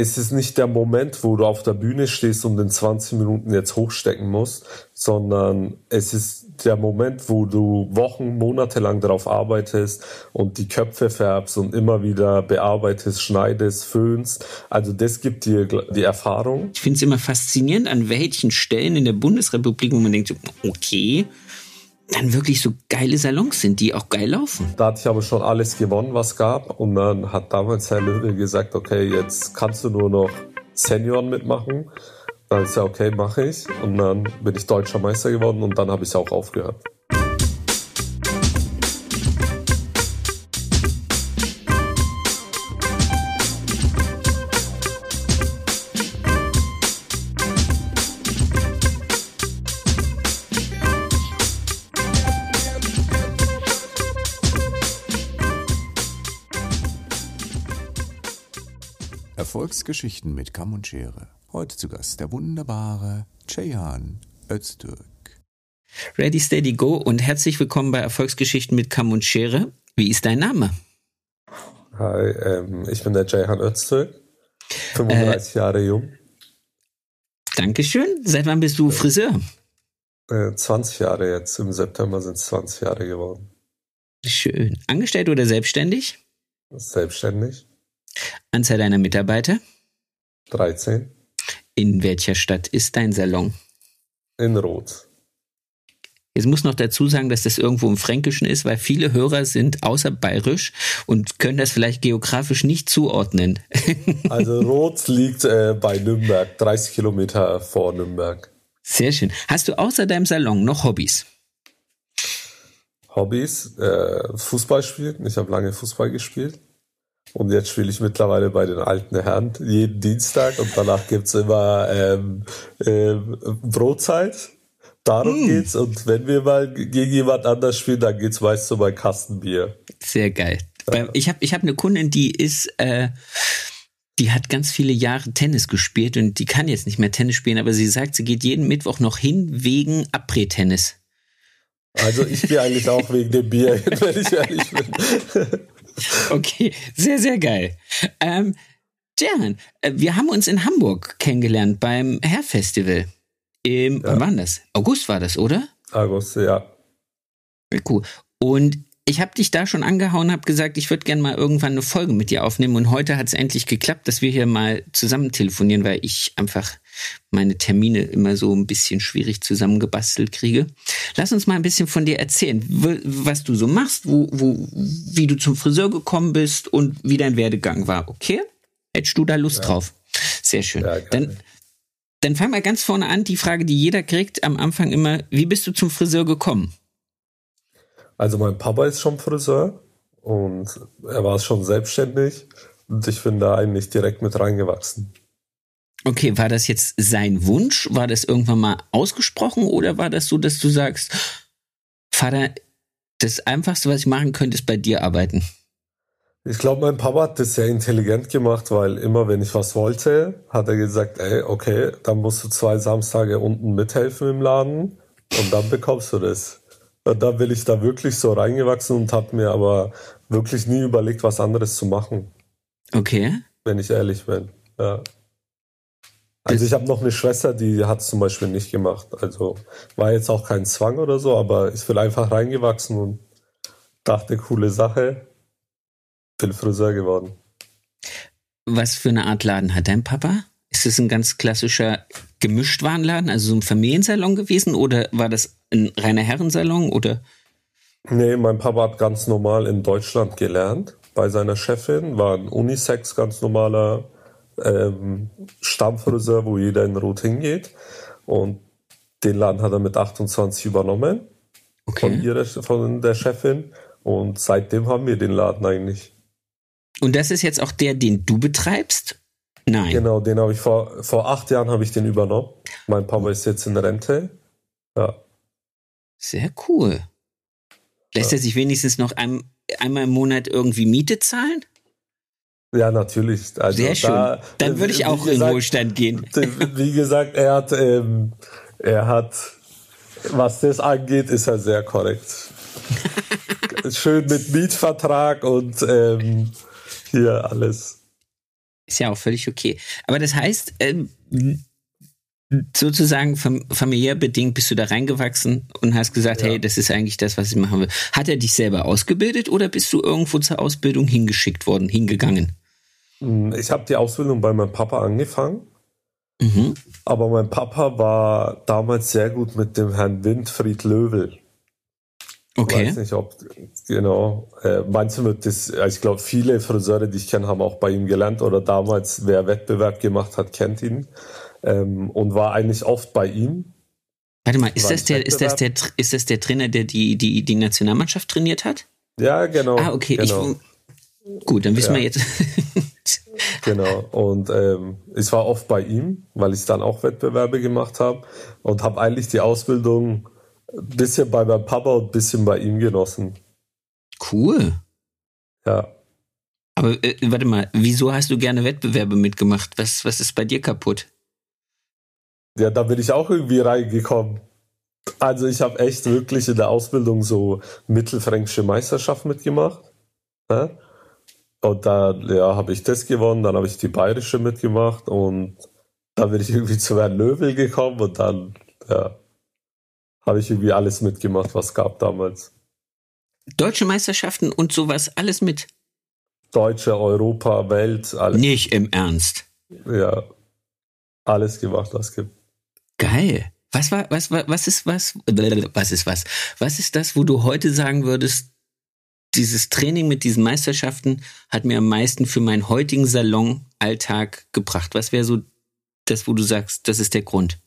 es ist nicht der Moment, wo du auf der Bühne stehst und in 20 Minuten jetzt hochstecken musst, sondern es ist der Moment, wo du Wochen, Monate lang darauf arbeitest und die Köpfe färbst und immer wieder bearbeitest, schneidest, föhnst. Also das gibt dir die Erfahrung. Ich finde es immer faszinierend, an welchen Stellen in der Bundesrepublik, wo man denkt, okay, dann wirklich so geile Salons sind, die auch geil laufen. Da hatte ich aber schon alles gewonnen, was gab. Und dann hat damals Herr Löwe gesagt, okay, jetzt kannst du nur noch Senioren mitmachen. Dann ist ja okay, mache ich. Und dann bin ich deutscher Meister geworden und dann habe ich auch aufgehört. Erfolgsgeschichten mit Kamm und Schere. Heute zu Gast der wunderbare Ceyhan Öztürk. Ready, steady, go und herzlich willkommen bei Erfolgsgeschichten mit Kamm und Schere. Wie ist dein Name? Hi, ähm, ich bin der Ceyhan Öztürk, 35 äh, Jahre jung. Dankeschön. Seit wann bist du Friseur? Äh, 20 Jahre jetzt. Im September sind es 20 Jahre geworden. Schön. Angestellt oder selbstständig? Selbstständig. Anzahl deiner Mitarbeiter? 13. In welcher Stadt ist dein Salon? In Rot. Jetzt muss noch dazu sagen, dass das irgendwo im Fränkischen ist, weil viele Hörer sind außer bayerisch und können das vielleicht geografisch nicht zuordnen. also Rot liegt äh, bei Nürnberg, 30 Kilometer vor Nürnberg. Sehr schön. Hast du außer deinem Salon noch Hobbys? Hobbys? Äh, Fußball spielen. Ich habe lange Fußball gespielt. Und jetzt spiele ich mittlerweile bei den alten Herren jeden Dienstag und danach gibt's immer ähm, ähm, Brotzeit. Darum mm. geht's. Und wenn wir mal gegen jemand anders spielen, dann geht's meist um ein Kastenbier. Sehr geil. Ja. Ich habe ich hab eine Kundin, die ist, äh, die hat ganz viele Jahre Tennis gespielt und die kann jetzt nicht mehr Tennis spielen, aber sie sagt, sie geht jeden Mittwoch noch hin wegen Abre-Tennis. Also ich gehe eigentlich auch wegen dem Bier hin, wenn ich ehrlich bin. Okay, sehr, sehr geil. Ähm, Jan, äh, wir haben uns in Hamburg kennengelernt beim Hair Festival. Im, ja. Wann war das? August war das, oder? August, ja. Cool. Und ich habe dich da schon angehauen, habe gesagt, ich würde gerne mal irgendwann eine Folge mit dir aufnehmen. Und heute hat es endlich geklappt, dass wir hier mal zusammen telefonieren, weil ich einfach meine Termine immer so ein bisschen schwierig zusammengebastelt kriege. Lass uns mal ein bisschen von dir erzählen, was du so machst, wo, wo, wie du zum Friseur gekommen bist und wie dein Werdegang war. Okay? Hättest du da Lust ja. drauf? Sehr schön. Ja, dann, dann fang mal ganz vorne an. Die Frage, die jeder kriegt am Anfang immer, wie bist du zum Friseur gekommen? Also mein Papa ist schon Friseur und er war schon selbstständig und ich bin da eigentlich direkt mit reingewachsen. Okay, war das jetzt sein Wunsch? War das irgendwann mal ausgesprochen oder war das so, dass du sagst, Vater, das Einfachste, was ich machen könnte, ist bei dir arbeiten? Ich glaube, mein Papa hat das sehr intelligent gemacht, weil immer, wenn ich was wollte, hat er gesagt, ey, okay, dann musst du zwei Samstage unten mithelfen im Laden und dann bekommst du das. Und da bin ich da wirklich so reingewachsen und habe mir aber wirklich nie überlegt, was anderes zu machen. Okay. Wenn ich ehrlich bin. Ja. Also ich habe noch eine Schwester, die hat es zum Beispiel nicht gemacht. Also war jetzt auch kein Zwang oder so, aber ich bin einfach reingewachsen und dachte, coole Sache. Bin Friseur geworden. Was für eine Art Laden hat dein Papa? Ist es ein ganz klassischer Gemischtwarenladen, also so ein Familiensalon gewesen oder war das ein reiner Herrensalon oder? Nee, mein Papa hat ganz normal in Deutschland gelernt bei seiner Chefin, war ein Unisex, ganz normaler ähm, Stammfriseur, wo jeder in Rot hingeht. Und den Laden hat er mit 28 übernommen okay. von, ihrer, von der Chefin. Und seitdem haben wir den Laden eigentlich. Und das ist jetzt auch der, den du betreibst? Nein. Genau, den habe ich vor, vor acht Jahren habe ich den übernommen. Mein Papa ist jetzt in Rente. Ja. Sehr cool. Lässt ja. er sich wenigstens noch ein, einmal im Monat irgendwie Miete zahlen? Ja, natürlich. Also Sehr schön. Da, Dann würde ich auch gesagt, in Wohlstand gehen. Wie gesagt, er hat, ähm, er hat, was das angeht, ist er sehr korrekt. schön mit Mietvertrag und ähm, hier alles. Ist ja auch völlig okay. Aber das heißt, ähm, sozusagen fam familiär bedingt bist du da reingewachsen und hast gesagt, ja. hey, das ist eigentlich das, was ich machen will. Hat er dich selber ausgebildet oder bist du irgendwo zur Ausbildung hingeschickt worden, hingegangen? Hm, ich habe die Ausbildung bei meinem Papa angefangen. Mhm. Aber mein Papa war damals sehr gut mit dem Herrn Windfried Löwel. Okay. Ich weiß nicht, ob, genau, äh, manche wird das, also ich glaube, viele Friseure, die ich kenne, haben auch bei ihm gelernt oder damals, wer Wettbewerb gemacht hat, kennt ihn ähm, und war eigentlich oft bei ihm. Warte mal, ist das, der, ist, das der, ist das der Trainer, der die, die, die Nationalmannschaft trainiert hat? Ja, genau. Ah, okay. Genau. Ich, gut, dann wissen ja. wir jetzt. genau. Und ähm, ich war oft bei ihm, weil ich dann auch Wettbewerbe gemacht habe und habe eigentlich die Ausbildung ein bisschen bei meinem Papa und ein bisschen bei ihm genossen. Cool. Ja. Aber äh, warte mal, wieso hast du gerne Wettbewerbe mitgemacht? Was, was ist bei dir kaputt? Ja, da bin ich auch irgendwie reingekommen. Also ich habe echt wirklich in der Ausbildung so mittelfränkische Meisterschaft mitgemacht. Ne? Und dann ja, habe ich das gewonnen, dann habe ich die bayerische mitgemacht und dann bin ich irgendwie zu Herrn Löwel gekommen und dann ja, habe ich irgendwie alles mitgemacht, was gab damals. Deutsche Meisterschaften und sowas, alles mit? Deutsche, Europa, Welt, alles. Nicht im Ernst. Ja, alles gemacht, was es gibt. Geil. Was war, was war, was ist was? Was ist was? Was ist das, wo du heute sagen würdest, dieses Training mit diesen Meisterschaften hat mir am meisten für meinen heutigen Salonalltag gebracht? Was wäre so das, wo du sagst, das ist der Grund?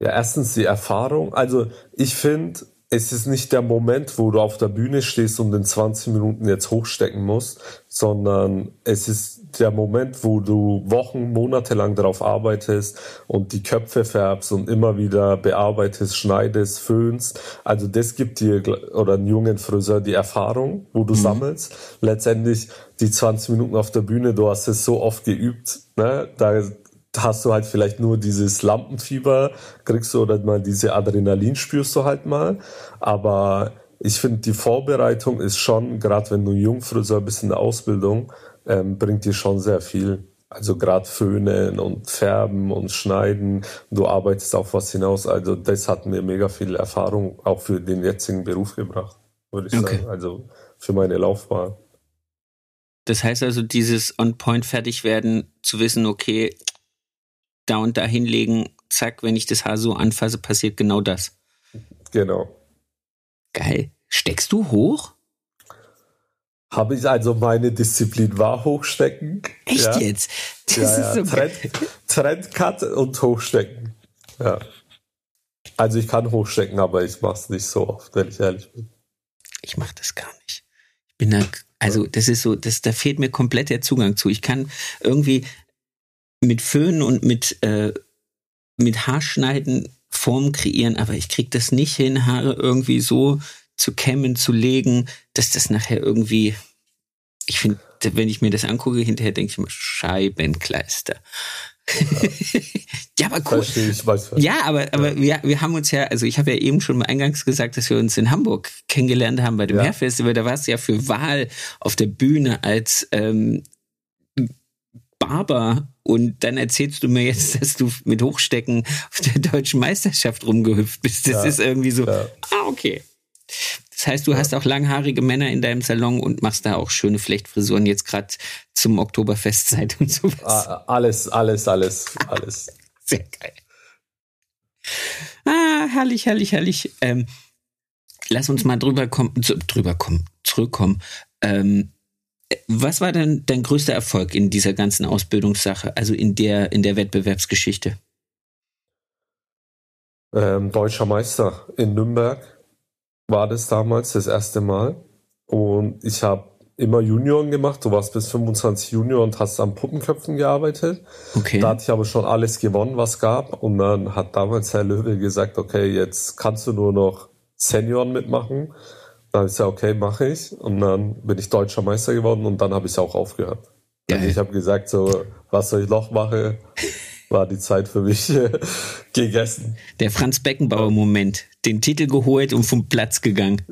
Ja, erstens die Erfahrung. Also ich finde, es ist nicht der Moment, wo du auf der Bühne stehst und in 20 Minuten jetzt hochstecken musst, sondern es ist der Moment, wo du Wochen, Monate lang darauf arbeitest und die Köpfe färbst und immer wieder bearbeitest, schneidest, föhnst. Also das gibt dir oder einen jungen Friseur die Erfahrung, wo du mhm. sammelst. Letztendlich die 20 Minuten auf der Bühne, du hast es so oft geübt, ne? da hast du halt vielleicht nur dieses Lampenfieber, kriegst du oder mal diese Adrenalin spürst du halt mal. Aber ich finde, die Vorbereitung ist schon, gerade wenn du Jungfriseur bist in der Ausbildung, ähm, bringt dir schon sehr viel. Also gerade Föhnen und Färben und Schneiden, du arbeitest auf was hinaus. Also das hat mir mega viel Erfahrung auch für den jetzigen Beruf gebracht, würde ich okay. sagen. Also für meine Laufbahn. Das heißt also, dieses On-Point fertig werden, zu wissen, okay, da und da hinlegen, zack, wenn ich das Haar so anfasse, passiert genau das. Genau. Geil. Steckst du hoch? Habe ich also meine Disziplin war hochstecken. Echt ja. jetzt? Das ja, ja. So Trend, Trendcut und hochstecken. Ja. Also ich kann hochstecken, aber ich mache es nicht so oft, wenn ich ehrlich bin. Ich mache das gar nicht. Ich bin da, also das ist so, das, da fehlt mir komplett der Zugang zu. Ich kann irgendwie, mit Föhn und mit, äh, mit Haarschneiden Formen kreieren, aber ich krieg das nicht hin, Haare irgendwie so zu kämmen, zu legen, dass das nachher irgendwie, ich finde, wenn ich mir das angucke, hinterher denke ich immer, Scheibenkleister. Ja, ja aber cool. Verstehe ich, weiß, ja, aber, aber ja. Wir, wir haben uns ja, also ich habe ja eben schon mal eingangs gesagt, dass wir uns in Hamburg kennengelernt haben bei dem ja. Hairfestival. Da warst du ja für Wahl auf der Bühne als ähm, Barber und dann erzählst du mir jetzt, dass du mit Hochstecken auf der deutschen Meisterschaft rumgehüpft bist. Das ja, ist irgendwie so, ja. ah, okay. Das heißt, du ja. hast auch langhaarige Männer in deinem Salon und machst da auch schöne Flechtfrisuren jetzt gerade zum Oktoberfestzeit und sowas. Ah, alles, alles, alles, alles. Sehr geil. Ah, herrlich, herrlich, herrlich. Ähm, lass uns mal drüber kommen, drüber kommen, zurückkommen. Ähm, was war denn dein größter Erfolg in dieser ganzen Ausbildungssache, also in der, in der Wettbewerbsgeschichte? Ähm, Deutscher Meister in Nürnberg war das damals das erste Mal. Und ich habe immer Junioren gemacht. Du warst bis 25 Junior und hast an Puppenköpfen gearbeitet. Okay. Da hatte ich aber schon alles gewonnen, was gab. Und dann hat damals Herr Löwe gesagt, okay, jetzt kannst du nur noch Senioren mitmachen. Dann habe ich gesagt, okay, mache ich. Und dann bin ich deutscher Meister geworden und dann habe ich auch aufgehört. Geil. Also ich habe gesagt, so, was soll ich noch machen? War die Zeit für mich gegessen. Der Franz Beckenbauer-Moment. Den Titel geholt und vom Platz gegangen.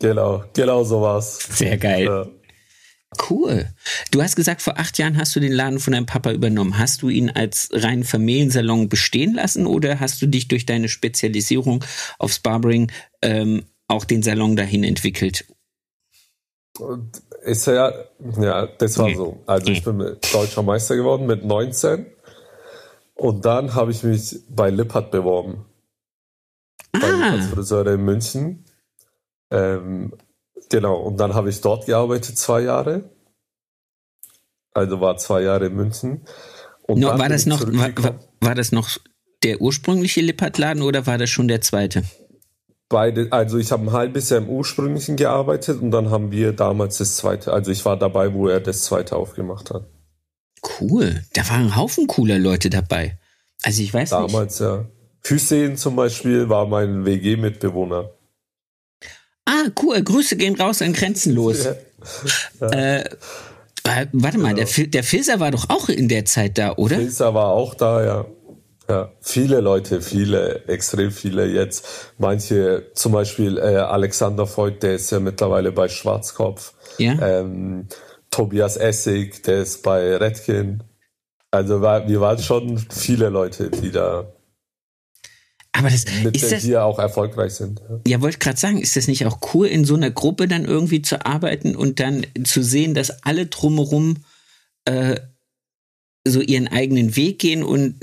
Genau, genau so war's. Sehr geil. Ja. Cool. Du hast gesagt, vor acht Jahren hast du den Laden von deinem Papa übernommen. Hast du ihn als rein Familiensalon bestehen lassen oder hast du dich durch deine Spezialisierung aufs Barbering ähm, auch den Salon dahin entwickelt? Ist ja, ja, das war so. Also ich bin deutscher Meister geworden mit 19 und dann habe ich mich bei Lippert beworben. Ah. Bei Friseure in München. Ähm, Genau, und dann habe ich dort gearbeitet zwei Jahre. Also war zwei Jahre in München. Und no, war, das noch, war, war, das noch der ursprüngliche Lippert-Laden oder war das schon der zweite? Beide, also ich habe ein halbes Jahr im ursprünglichen gearbeitet und dann haben wir damals das zweite, also ich war dabei, wo er das zweite aufgemacht hat. Cool, da waren ein Haufen cooler Leute dabei. Also ich weiß damals, nicht. Damals, ja. Hüseyin zum Beispiel war mein WG-Mitbewohner. Ah, cool. Grüße gehen raus an Grenzenlos. Ja. Ja. Äh, warte mal, genau. der, der Filzer war doch auch in der Zeit da, oder? Filzer war auch da, ja. Ja, viele Leute, viele, extrem viele jetzt. Manche, zum Beispiel äh, Alexander Voigt, der ist ja mittlerweile bei Schwarzkopf. Ja. Ähm, Tobias Essig, der ist bei Redkin. Also war, wir waren schon viele Leute, die da aber das mit ist das, die ja auch erfolgreich sind. Ja, ja wollte gerade sagen, ist das nicht auch cool, in so einer Gruppe dann irgendwie zu arbeiten und dann zu sehen, dass alle drumherum äh, so ihren eigenen Weg gehen und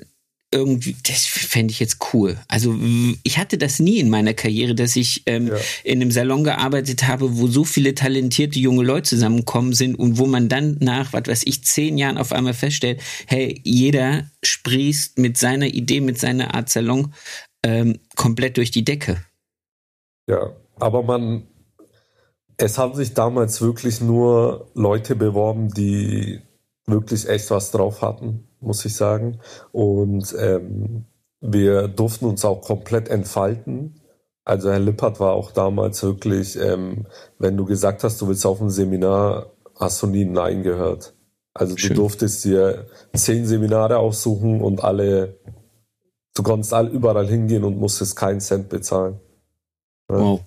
irgendwie, das fände ich jetzt cool. Also ich hatte das nie in meiner Karriere, dass ich ähm, ja. in einem Salon gearbeitet habe, wo so viele talentierte junge Leute zusammenkommen sind und wo man dann nach, was weiß ich, zehn Jahren auf einmal feststellt, hey, jeder sprießt mit seiner Idee, mit seiner Art Salon ähm, komplett durch die Decke. Ja, aber man, es haben sich damals wirklich nur Leute beworben, die wirklich echt was drauf hatten, muss ich sagen. Und ähm, wir durften uns auch komplett entfalten. Also Herr Lippert war auch damals wirklich, ähm, wenn du gesagt hast, du willst auf ein Seminar, hast du nie Nein gehört. Also Schön. du durftest dir zehn Seminare aussuchen und alle Du konntest all, überall hingehen und musstest keinen Cent bezahlen. Ja? Wow.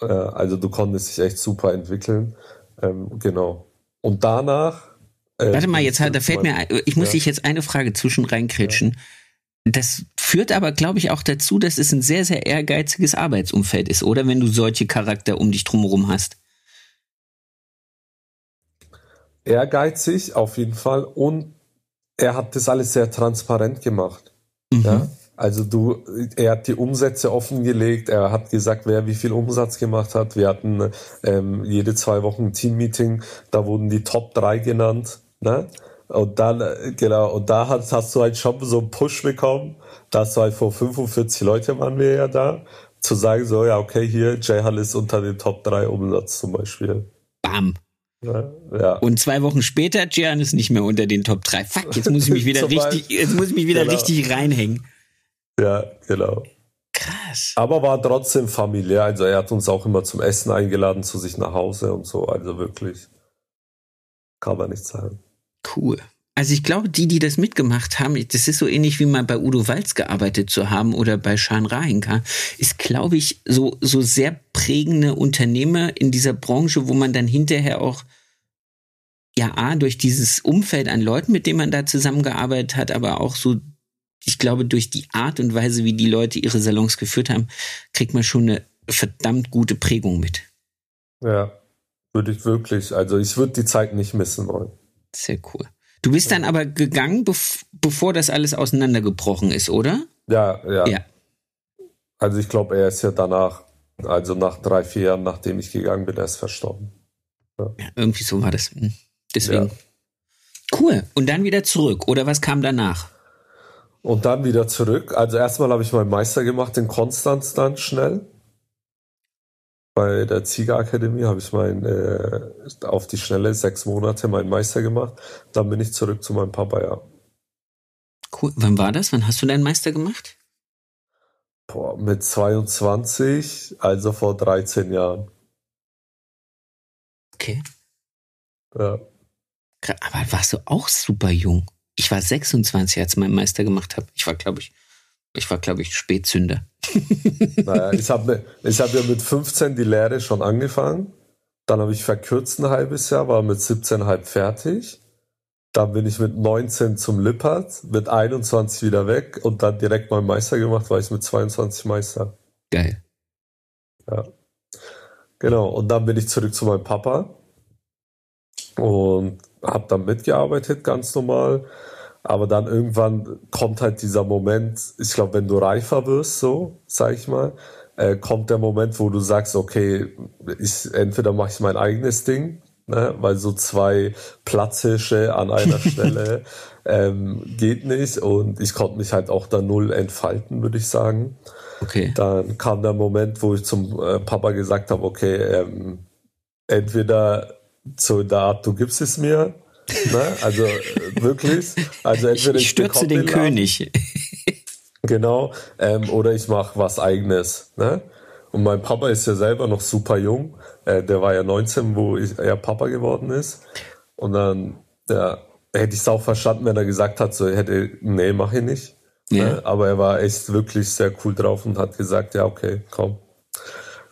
also du konntest dich echt super entwickeln. Ähm, genau. Und danach. Äh, Warte mal, jetzt da fällt mir, ich muss ja. dich jetzt eine Frage zwischen reinkritschen. Ja. Das führt aber, glaube ich, auch dazu, dass es ein sehr, sehr ehrgeiziges Arbeitsumfeld ist, oder? Wenn du solche Charakter um dich drumherum hast. Ehrgeizig, auf jeden Fall. Und er hat das alles sehr transparent gemacht. Mhm. Ja? Also du, er hat die Umsätze offengelegt, er hat gesagt, wer wie viel Umsatz gemacht hat. Wir hatten ähm, jede zwei Wochen ein Teammeeting, da wurden die Top 3 genannt. Ne? Und dann, äh, genau, und da hast, hast du halt schon so einen Push bekommen. Da hast du halt vor 45 Leute waren wir ja da, zu sagen so, ja, okay, hier, Jay Hall ist unter den Top 3 Umsatz zum Beispiel. Bam. Ja, Und zwei Wochen später, Gian ist nicht mehr unter den Top 3. Fuck, jetzt muss ich mich wieder richtig, jetzt muss ich mich wieder genau. richtig reinhängen. Ja, genau. Krass. Aber war trotzdem familiär. Also er hat uns auch immer zum Essen eingeladen zu sich nach Hause und so. Also wirklich. Kann man nicht sagen. Cool. Also ich glaube, die, die das mitgemacht haben, das ist so ähnlich wie mal bei Udo Walz gearbeitet zu haben oder bei Schan Rahinka, ist, glaube ich, so, so sehr prägende Unternehmer in dieser Branche, wo man dann hinterher auch ja, A, durch dieses Umfeld an Leuten, mit denen man da zusammengearbeitet hat, aber auch so, ich glaube, durch die Art und Weise, wie die Leute ihre Salons geführt haben, kriegt man schon eine verdammt gute Prägung mit. Ja, würde ich wirklich. Also ich würde die Zeit nicht missen wollen. Sehr cool. Du bist dann aber gegangen, bev bevor das alles auseinandergebrochen ist, oder? Ja, ja. ja. Also ich glaube, er ist ja danach, also nach drei, vier Jahren, nachdem ich gegangen bin, erst verstorben. Ja. ja irgendwie so war das. Hm. Deswegen. Cool. Und dann wieder zurück. Oder was kam danach? Und dann wieder zurück. Also erstmal habe ich meinen Meister gemacht in Konstanz dann schnell bei der Ziegerakademie habe ich mein, äh, auf die Schnelle sechs Monate meinen Meister gemacht. Dann bin ich zurück zu meinem Papa, ja. Cool. Wann war das? Wann hast du deinen Meister gemacht? Boah, mit 22, also vor 13 Jahren. Okay. Ja. Aber warst du auch super jung? Ich war 26, als ich meinen Meister gemacht habe. Ich war, glaube ich, ich war, glaube ich, Spätzünder. naja, ich habe ich hab ja mit 15 die Lehre schon angefangen. Dann habe ich verkürzt ein halbes Jahr, war mit 17,5 fertig. Dann bin ich mit 19 zum Lippert, mit 21 wieder weg und dann direkt mal Meister gemacht, war ich mit 22 Meister. Geil. Ja. Genau, und dann bin ich zurück zu meinem Papa und habe dann mitgearbeitet, ganz normal. Aber dann irgendwann kommt halt dieser Moment, ich glaube, wenn du reifer wirst, so, sag ich mal, äh, kommt der Moment, wo du sagst, okay, ich, entweder mache ich mein eigenes Ding, ne, weil so zwei Platzhirsche an einer Stelle ähm, geht nicht und ich konnte mich halt auch da null entfalten, würde ich sagen. Okay. Dann kam der Moment, wo ich zum äh, Papa gesagt habe, okay, ähm, entweder so in der Art, du gibst es mir, ne? also äh, wirklich, also entweder ich, ich stürze den, den König. genau, ähm, oder ich mache was eigenes. Ne? Und mein Papa ist ja selber noch super jung, äh, der war ja 19, wo ich, er Papa geworden ist. Und dann ja, hätte ich es auch verstanden, wenn er gesagt hat, so hätte, nee, mach ich nicht. Ja. Ne? Aber er war echt wirklich sehr cool drauf und hat gesagt, ja, okay, komm,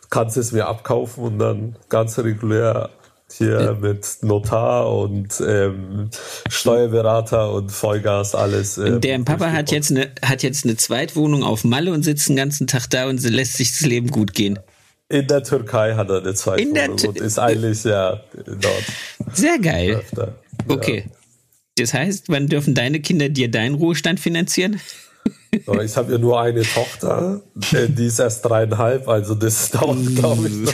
kannst es mir abkaufen und dann ganz regulär hier ja. mit Notar und ähm, Steuerberater und Vollgas alles. Ähm, Der Papa hat jetzt eine hat jetzt eine Zweitwohnung auf Malle und sitzt den ganzen Tag da und lässt sich das Leben gut gehen. In der Türkei hat er eine Zweitwohnung und ist eigentlich ja dort. Sehr geil. Öfter. Okay. Ja. Das heißt, wann dürfen deine Kinder dir deinen Ruhestand finanzieren? ich habe ja nur eine Tochter, äh, die ist erst dreieinhalb, also das dauert, glaube ich, noch.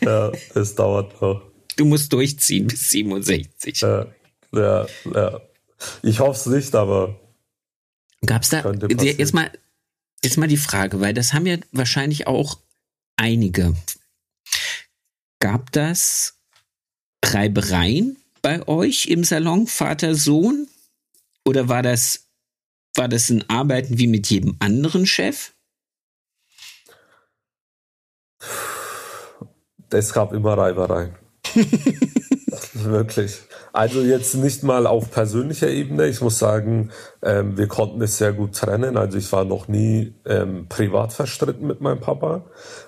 Ja, das dauert noch. Du musst durchziehen bis 67. Ja, ja, ja. Ich hoffe es nicht, aber. Gab's da jetzt mal, jetzt mal die Frage, weil das haben ja wahrscheinlich auch einige. Gab das Reibereien bei euch im Salon, Vater, Sohn? Oder war das, war das ein Arbeiten wie mit jedem anderen Chef? Es gab immer Reibereien. Wirklich. Also jetzt nicht mal auf persönlicher Ebene. Ich muss sagen, ähm, wir konnten es sehr gut trennen. Also ich war noch nie ähm, privat verstritten mit meinem Papa,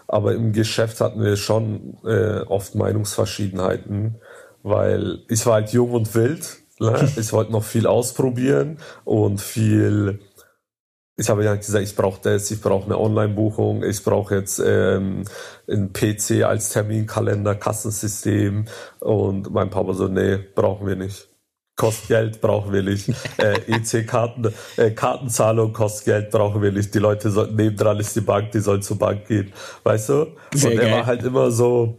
aber im Geschäft hatten wir schon äh, oft Meinungsverschiedenheiten, weil ich war halt jung und wild. Ne? Ich wollte noch viel ausprobieren und viel ich habe ja gesagt, ich brauche das, ich brauche eine Online-Buchung, ich brauche jetzt ähm, einen PC als Terminkalender, Kassensystem und mein Papa so, nee, brauchen wir nicht. Kostet Geld, brauchen wir nicht. Äh, EC-Karten, äh, Kartenzahlung kostet Geld, brauchen wir nicht. Die Leute sollten, nebendran ist die Bank, die sollen zur Bank gehen. Weißt du? Sehr und er war halt immer so,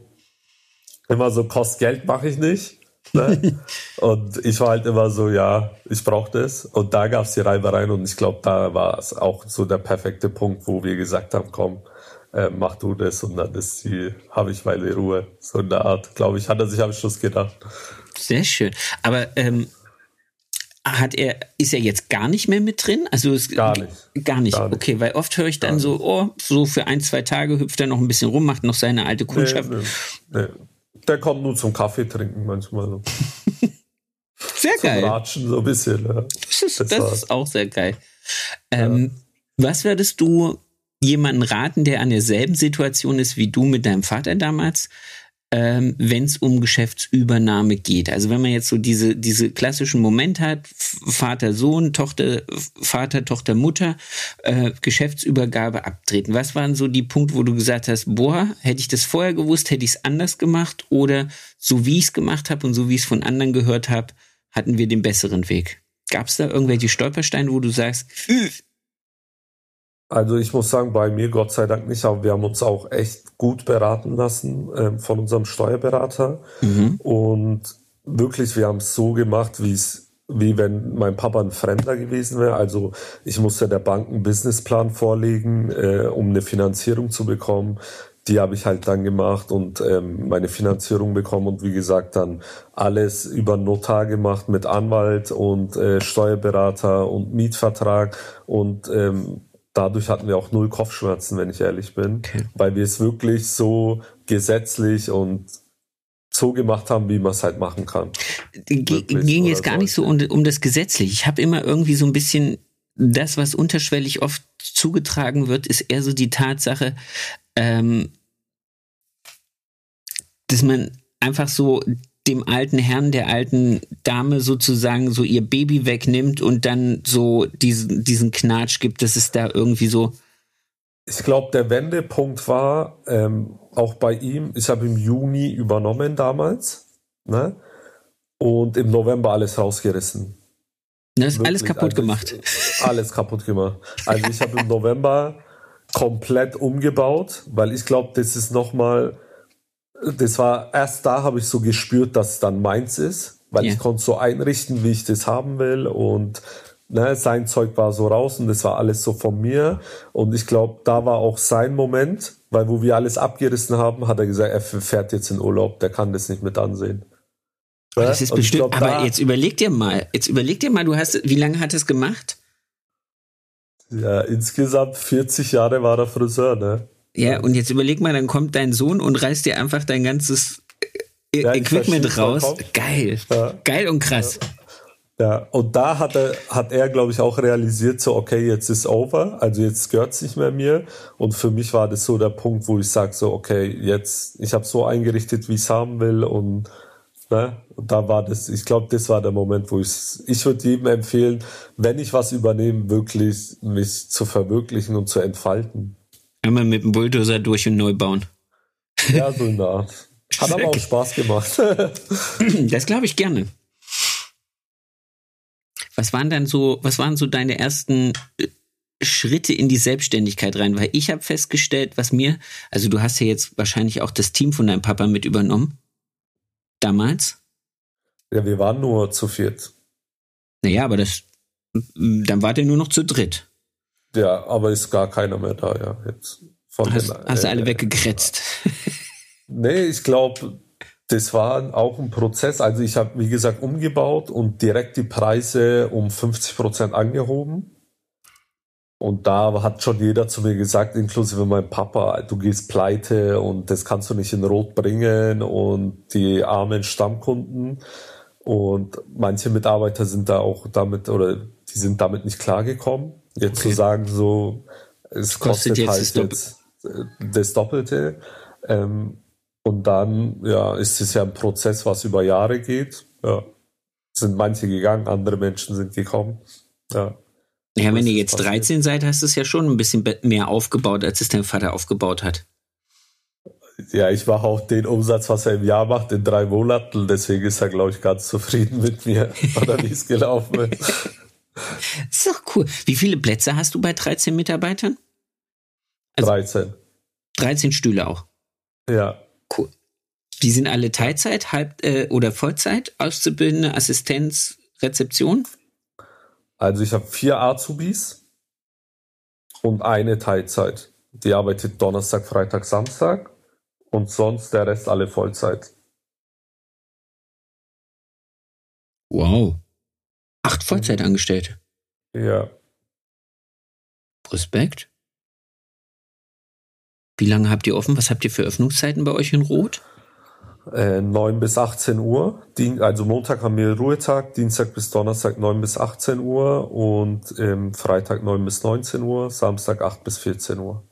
immer so, kostet Geld mache ich nicht. Ne? und ich war halt immer so, ja, ich brauche das. Und da gab es die Reibereien und ich glaube, da war es auch so der perfekte Punkt, wo wir gesagt haben, komm, äh, mach du das und dann ist die, habe ich meine Ruhe. So in der Art, glaube ich, hat er sich am Schluss gedacht. Sehr schön. Aber ähm, hat er, ist er jetzt gar nicht mehr mit drin? Also es, gar nicht. Gar nicht. Gar nicht. Okay, weil oft höre ich dann gar so, oh, so für ein, zwei Tage hüpft er noch ein bisschen rum, macht noch seine alte Kundschaft. Nee, nee, nee. Der kommt nur zum Kaffee trinken manchmal. Sehr zum geil. Ratschen so ein bisschen. Ja. Das, ist, das, das ist auch sehr geil. Ähm, ja. Was würdest du jemanden raten, der an derselben Situation ist wie du mit deinem Vater damals? Ähm, wenn es um Geschäftsübernahme geht. Also wenn man jetzt so diese, diese klassischen Moment hat, Vater, Sohn, Tochter, Vater, Tochter, Mutter, äh, Geschäftsübergabe abtreten. Was waren so die Punkte, wo du gesagt hast, boah, hätte ich das vorher gewusst, hätte ich es anders gemacht oder so wie ich es gemacht habe und so wie ich es von anderen gehört habe, hatten wir den besseren Weg? Gab es da irgendwelche Stolpersteine, wo du sagst, also ich muss sagen, bei mir Gott sei Dank nicht, aber wir haben uns auch echt gut beraten lassen äh, von unserem Steuerberater. Mhm. Und wirklich, wir haben es so gemacht, wie es wie wenn mein Papa ein Fremder gewesen wäre. Also ich musste der Bank einen Businessplan vorlegen, äh, um eine Finanzierung zu bekommen. Die habe ich halt dann gemacht und ähm, meine Finanzierung bekommen und wie gesagt dann alles über Notar gemacht mit Anwalt und äh, Steuerberater und Mietvertrag und ähm, dadurch hatten wir auch null Kopfschmerzen, wenn ich ehrlich bin, okay. weil wir es wirklich so gesetzlich und so gemacht haben, wie man es halt machen kann. G ging jetzt gar so. nicht so um, um das Gesetzliche. Ich habe immer irgendwie so ein bisschen das, was unterschwellig oft zugetragen wird, ist eher so die Tatsache, ähm, dass man einfach so dem alten Herrn, der alten Dame sozusagen so ihr Baby wegnimmt und dann so diesen, diesen Knatsch gibt, dass es da irgendwie so. Ich glaube, der Wendepunkt war ähm, auch bei ihm, ich habe im Juni übernommen damals, ne? Und im November alles rausgerissen. Das ist alles kaputt also gemacht. Alles kaputt gemacht. Also ich habe im November komplett umgebaut, weil ich glaube, das ist nochmal das war erst da habe ich so gespürt, dass es dann meins ist, weil yeah. ich konnte so einrichten, wie ich das haben will und ne, sein Zeug war so raus und das war alles so von mir und ich glaube, da war auch sein Moment, weil wo wir alles abgerissen haben, hat er gesagt, er fährt jetzt in Urlaub, der kann das nicht mit ansehen. Ja? Das ist bestimmt, glaub, aber jetzt überleg dir mal, jetzt überleg dir mal, du hast, wie lange hat es gemacht? Ja, insgesamt 40 Jahre war er Friseur, ne? Ja, und jetzt überleg mal, dann kommt dein Sohn und reißt dir einfach dein ganzes äh, ja, Equipment raus. Geil. Ja. Geil und krass. Ja, und da hat er, hat er, glaube ich, auch realisiert, so, okay, jetzt ist over, also jetzt gehört's nicht mehr mir. Und für mich war das so der Punkt, wo ich sage, so, okay, jetzt, ich habe so eingerichtet, wie ich haben will und Ne? Und da war das, ich glaube, das war der Moment, wo ich, ich würde jedem empfehlen, wenn ich was übernehme, wirklich mich zu verwirklichen und zu entfalten. Einmal mit dem Bulldozer durch und neu bauen. Ja, so eine Art. Hat aber auch Spaß gemacht. das glaube ich gerne. Was waren dann so, was waren so deine ersten äh, Schritte in die Selbstständigkeit rein? Weil ich habe festgestellt, was mir, also du hast ja jetzt wahrscheinlich auch das Team von deinem Papa mit übernommen. Damals? Ja, wir waren nur zu viert. Naja, aber das, dann wart ihr nur noch zu dritt. Ja, aber ist gar keiner mehr da, ja. Jetzt von hast, den, hast du alle äh, weggekretzt? nee, ich glaube, das war auch ein Prozess. Also ich habe, wie gesagt, umgebaut und direkt die Preise um 50 Prozent angehoben. Und da hat schon jeder zu mir gesagt, inklusive mein Papa, du gehst pleite und das kannst du nicht in Rot bringen und die armen Stammkunden. Und manche Mitarbeiter sind da auch damit oder die sind damit nicht klargekommen. Jetzt okay. zu sagen, so, es kostet, kostet jetzt halt das jetzt äh, das Doppelte. Ähm, und dann, ja, ist es ja ein Prozess, was über Jahre geht. Ja. Sind manche gegangen, andere Menschen sind gekommen. Ja. Ja, wenn ihr jetzt 13 seid, hast du es ja schon ein bisschen mehr aufgebaut, als es dein Vater aufgebaut hat. Ja, ich mache auch den Umsatz, was er im Jahr macht, in drei Monaten. Deswegen ist er, glaube ich, ganz zufrieden mit mir, oder wie es gelaufen ist. Das ist doch cool. Wie viele Plätze hast du bei 13 Mitarbeitern? Also 13. 13 Stühle auch. Ja. Cool. Die sind alle Teilzeit, halb äh, oder Vollzeit, Auszubildende, Assistenz, Rezeption? Also ich habe vier Azubis und eine Teilzeit. Die arbeitet Donnerstag, Freitag, Samstag und sonst der Rest alle Vollzeit. Wow. Acht Vollzeitangestellte. Ja. Respekt. Wie lange habt ihr offen? Was habt ihr für Öffnungszeiten bei euch in Rot? Äh, 9 bis 18 Uhr. Also Montag haben wir Ruhetag, Dienstag bis Donnerstag 9 bis 18 Uhr und ähm, Freitag 9 bis 19 Uhr, Samstag 8 bis 14 Uhr.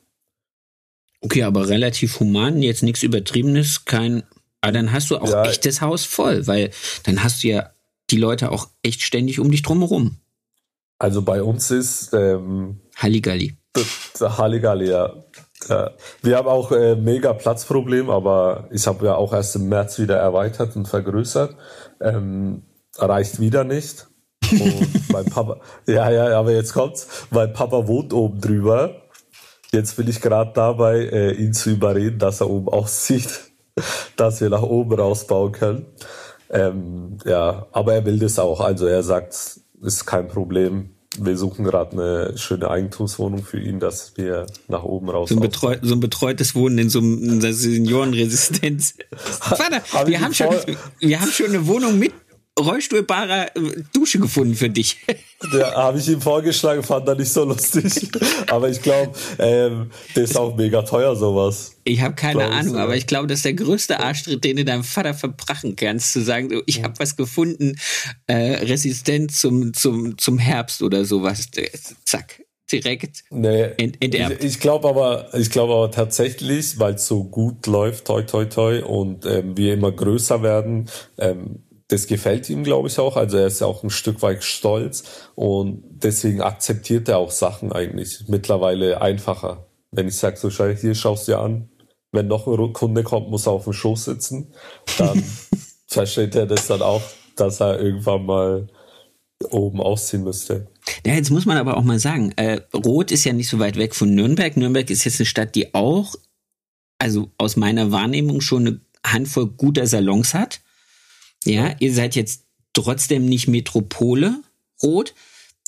Okay, aber relativ human, jetzt nichts Übertriebenes, kein. Aber dann hast du auch ja, echt das Haus voll, weil dann hast du ja die Leute auch echt ständig um dich drumherum. Also bei uns ist ähm, Halligalli. Halligalli, ja. ja. Wir haben auch äh, mega Platzproblem, aber ich habe ja auch erst im März wieder erweitert und vergrößert. Ähm, reicht wieder nicht. Und mein Papa, ja, ja, aber jetzt kommt's. Mein Papa wohnt oben drüber. Jetzt bin ich gerade dabei, äh, ihn zu überreden, dass er oben auszieht, dass wir nach oben rausbauen können. Ähm, ja, aber er will das auch. Also er sagt, ist kein Problem. Wir suchen gerade eine schöne Eigentumswohnung für ihn, dass wir nach oben raus. So ein, betreu so ein betreutes Wohnen in so einer Seniorenresistenz. Vater, wir, haben schon, wir haben schon eine Wohnung mit rollstuhlbarer äh, Dusche gefunden für dich. Ja, habe ich ihm vorgeschlagen, fand er nicht so lustig. aber ich glaube, ähm, der ist auch mega teuer, sowas. Ich habe keine Ahnung, so. aber ich glaube, das ist der größte Arschtritt, den du deinem Vater verbrachen kannst, zu sagen, ich habe was gefunden, äh, resistent zum, zum, zum Herbst oder sowas. Zack. direkt nee, ent enterbt. Ich, ich glaube aber, ich glaube aber tatsächlich, weil es so gut läuft, toi toi toi, und ähm, wir immer größer werden, ähm, das gefällt ihm, glaube ich, auch. Also er ist ja auch ein Stück weit stolz und deswegen akzeptiert er auch Sachen eigentlich mittlerweile einfacher. Wenn ich sage, so schau, hier schaust du dir an, wenn noch ein Kunde kommt, muss er auf dem Schoß sitzen, dann versteht er das dann auch, dass er irgendwann mal oben ausziehen müsste. Ja, jetzt muss man aber auch mal sagen, äh, Rot ist ja nicht so weit weg von Nürnberg. Nürnberg ist jetzt eine Stadt, die auch, also aus meiner Wahrnehmung schon eine Handvoll guter Salons hat. Ja, ihr seid jetzt trotzdem nicht Metropole Rot.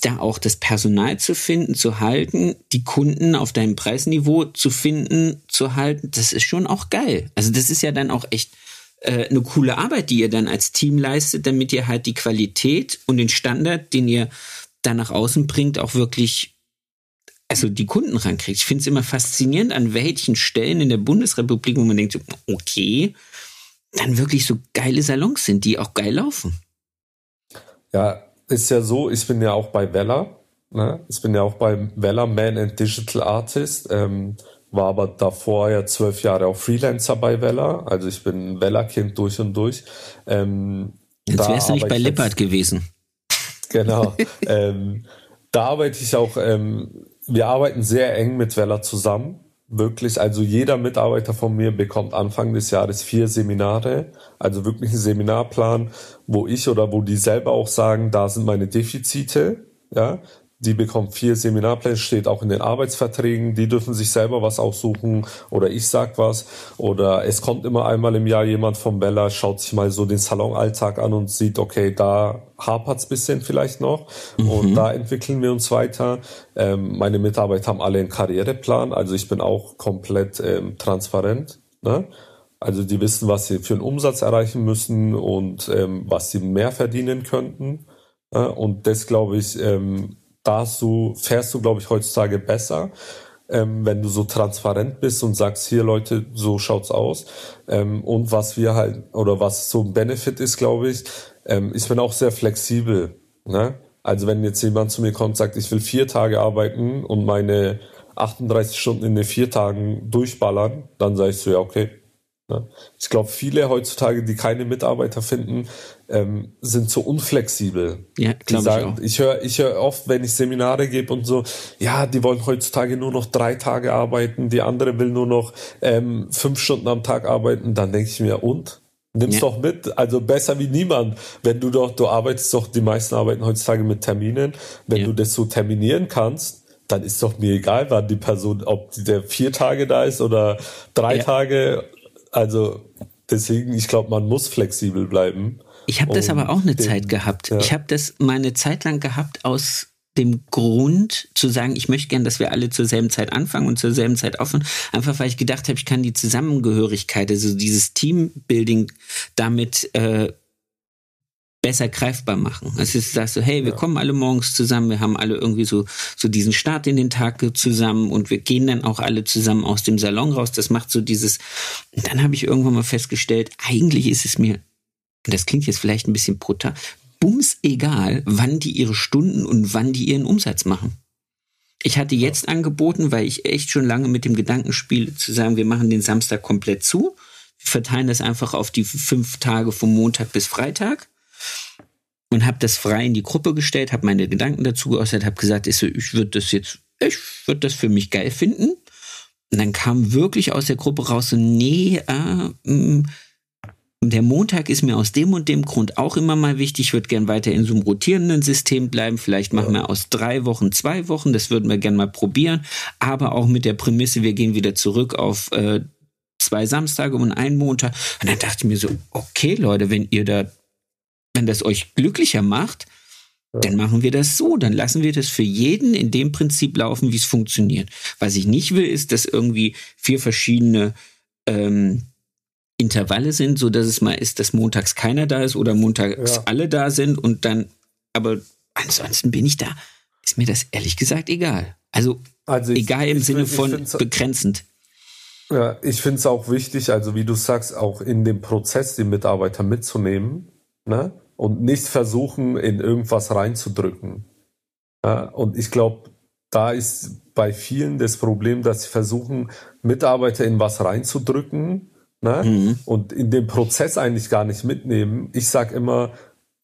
Da auch das Personal zu finden, zu halten, die Kunden auf deinem Preisniveau zu finden, zu halten, das ist schon auch geil. Also das ist ja dann auch echt äh, eine coole Arbeit, die ihr dann als Team leistet, damit ihr halt die Qualität und den Standard, den ihr da nach außen bringt, auch wirklich also die Kunden rankriegt. Ich finde es immer faszinierend, an welchen Stellen in der Bundesrepublik, wo man denkt, okay, dann wirklich so geile Salons sind, die auch geil laufen. Ja, ist ja so, ich bin ja auch bei Vella. Ne? Ich bin ja auch bei Vella Man and Digital Artist. Ähm, war aber davor ja zwölf Jahre auch Freelancer bei Vella. Also ich bin ein Vella-Kind durch und durch. Ähm, jetzt wärst du nicht bei Lippert gewesen. Genau. ähm, da arbeite ich auch, ähm, wir arbeiten sehr eng mit Vella zusammen wirklich, also jeder Mitarbeiter von mir bekommt Anfang des Jahres vier Seminare, also wirklich einen Seminarplan, wo ich oder wo die selber auch sagen, da sind meine Defizite, ja, die bekommen vier Seminarpläne, steht auch in den Arbeitsverträgen, die dürfen sich selber was aussuchen oder ich sag was. Oder es kommt immer einmal im Jahr jemand vom Bella, schaut sich mal so den Salonalltag an und sieht, okay, da hapert's bisschen vielleicht noch mhm. und da entwickeln wir uns weiter. Ähm, meine Mitarbeiter haben alle einen Karriereplan, also ich bin auch komplett ähm, transparent. Ne? Also die wissen, was sie für einen Umsatz erreichen müssen und ähm, was sie mehr verdienen könnten. Ja? Und das glaube ich, ähm, da du, fährst du, glaube ich, heutzutage besser, ähm, wenn du so transparent bist und sagst, hier Leute, so schaut's aus. Ähm, und was wir halt, oder was so ein Benefit ist, glaube ich, ähm, ich bin auch sehr flexibel. Ne? Also wenn jetzt jemand zu mir kommt und sagt, ich will vier Tage arbeiten und meine 38 Stunden in den vier Tagen durchballern, dann sage ich so, ja, okay, ich glaube, viele heutzutage, die keine Mitarbeiter finden, ähm, sind so unflexibel. Ja, glaube ich Ich höre ich hör oft, wenn ich Seminare gebe und so, ja, die wollen heutzutage nur noch drei Tage arbeiten, die andere will nur noch ähm, fünf Stunden am Tag arbeiten. Dann denke ich mir, und? Nimm's ja. doch mit, also besser wie niemand. Wenn du doch, du arbeitest doch, die meisten arbeiten heutzutage mit Terminen. Wenn ja. du das so terminieren kannst, dann ist doch mir egal, wann die Person, ob der vier Tage da ist oder drei ja. Tage also deswegen, ich glaube, man muss flexibel bleiben. Ich habe das aber auch eine den, Zeit gehabt. Ja. Ich habe das mal eine Zeit lang gehabt aus dem Grund zu sagen, ich möchte gern, dass wir alle zur selben Zeit anfangen und zur selben Zeit aufhören. Einfach weil ich gedacht habe, ich kann die Zusammengehörigkeit, also dieses Teambuilding damit äh, besser greifbar machen. Es ist sagst so, hey, wir ja. kommen alle morgens zusammen, wir haben alle irgendwie so so diesen Start in den Tag zusammen und wir gehen dann auch alle zusammen aus dem Salon raus. Das macht so dieses. Und dann habe ich irgendwann mal festgestellt, eigentlich ist es mir, das klingt jetzt vielleicht ein bisschen brutal, bums egal, wann die ihre Stunden und wann die ihren Umsatz machen. Ich hatte jetzt angeboten, weil ich echt schon lange mit dem Gedanken spiele, zu sagen, wir machen den Samstag komplett zu. Wir verteilen das einfach auf die fünf Tage vom Montag bis Freitag und habe das frei in die Gruppe gestellt, habe meine Gedanken dazu geäußert, habe gesagt, ich, so, ich würde das jetzt, ich würde das für mich geil finden. Und dann kam wirklich aus der Gruppe raus so, nee, äh, mh, der Montag ist mir aus dem und dem Grund auch immer mal wichtig. Ich würde gern weiter in so einem rotierenden System bleiben. Vielleicht machen wir aus drei Wochen zwei Wochen. Das würden wir gern mal probieren. Aber auch mit der Prämisse, wir gehen wieder zurück auf äh, zwei Samstage und einen Montag. Und dann dachte ich mir so, okay, Leute, wenn ihr da wenn das euch glücklicher macht, ja. dann machen wir das so. Dann lassen wir das für jeden in dem Prinzip laufen, wie es funktioniert. Was ich nicht will, ist, dass irgendwie vier verschiedene ähm, Intervalle sind, so dass es mal ist, dass montags keiner da ist oder montags ja. alle da sind und dann, aber ansonsten bin ich da. Ist mir das ehrlich gesagt egal. Also, also ich, egal im ich, Sinne von begrenzend. Ja, ich finde es auch wichtig, also wie du sagst, auch in dem Prozess die Mitarbeiter mitzunehmen. Ne? Und nicht versuchen, in irgendwas reinzudrücken. Ja, und ich glaube, da ist bei vielen das Problem, dass sie versuchen, Mitarbeiter in was reinzudrücken ne? Mhm. und in dem Prozess eigentlich gar nicht mitnehmen. Ich sag immer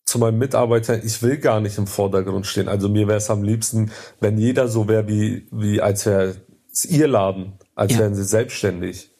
zu meinen Mitarbeitern, ich will gar nicht im Vordergrund stehen. Also mir wäre es am liebsten, wenn jeder so wäre wie, wie als wäre es ihr Laden, als ja. wären sie selbstständig.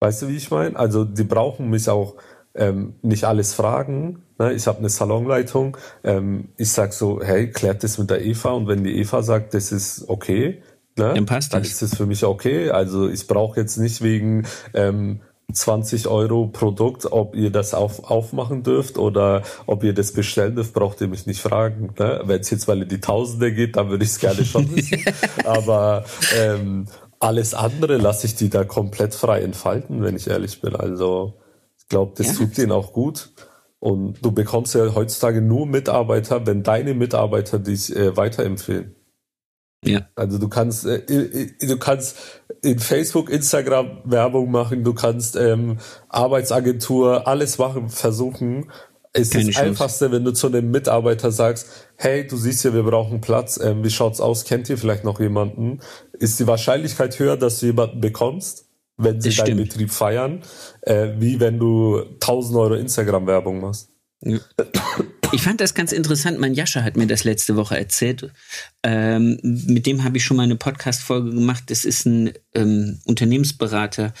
Weißt du, wie ich meine? Also die brauchen mich auch ähm, nicht alles fragen. Ne? Ich habe eine Salonleitung. Ähm, ich sag so, hey, klärt das mit der Eva und wenn die Eva sagt, das ist okay, ne? dann passt dann das. ist es für mich okay. Also ich brauche jetzt nicht wegen ähm, 20 Euro Produkt, ob ihr das auf, aufmachen dürft oder ob ihr das bestellen dürft, braucht ihr mich nicht fragen. Ne? Wenn es jetzt weil in die Tausende geht, dann würde ich es gerne schon wissen. Aber ähm, alles andere lasse ich die da komplett frei entfalten, wenn ich ehrlich bin. Also glaube, das ja. tut denen auch gut. Und du bekommst ja heutzutage nur Mitarbeiter, wenn deine Mitarbeiter dich äh, weiterempfehlen. Ja. Also du kannst, äh, du kannst in Facebook, Instagram Werbung machen, du kannst ähm, Arbeitsagentur, alles machen, versuchen. Es ist das Einfachste, wenn du zu einem Mitarbeiter sagst, hey, du siehst ja, wir brauchen Platz, ähm, wie schaut's aus, kennt ihr vielleicht noch jemanden? Ist die Wahrscheinlichkeit höher, dass du jemanden bekommst, wenn sie deinen Betrieb feiern, äh, wie wenn du 1000 Euro Instagram-Werbung machst. Ich fand das ganz interessant. Mein Jascha hat mir das letzte Woche erzählt. Ähm, mit dem habe ich schon mal eine Podcast-Folge gemacht. Das ist ein ähm, Unternehmensberater.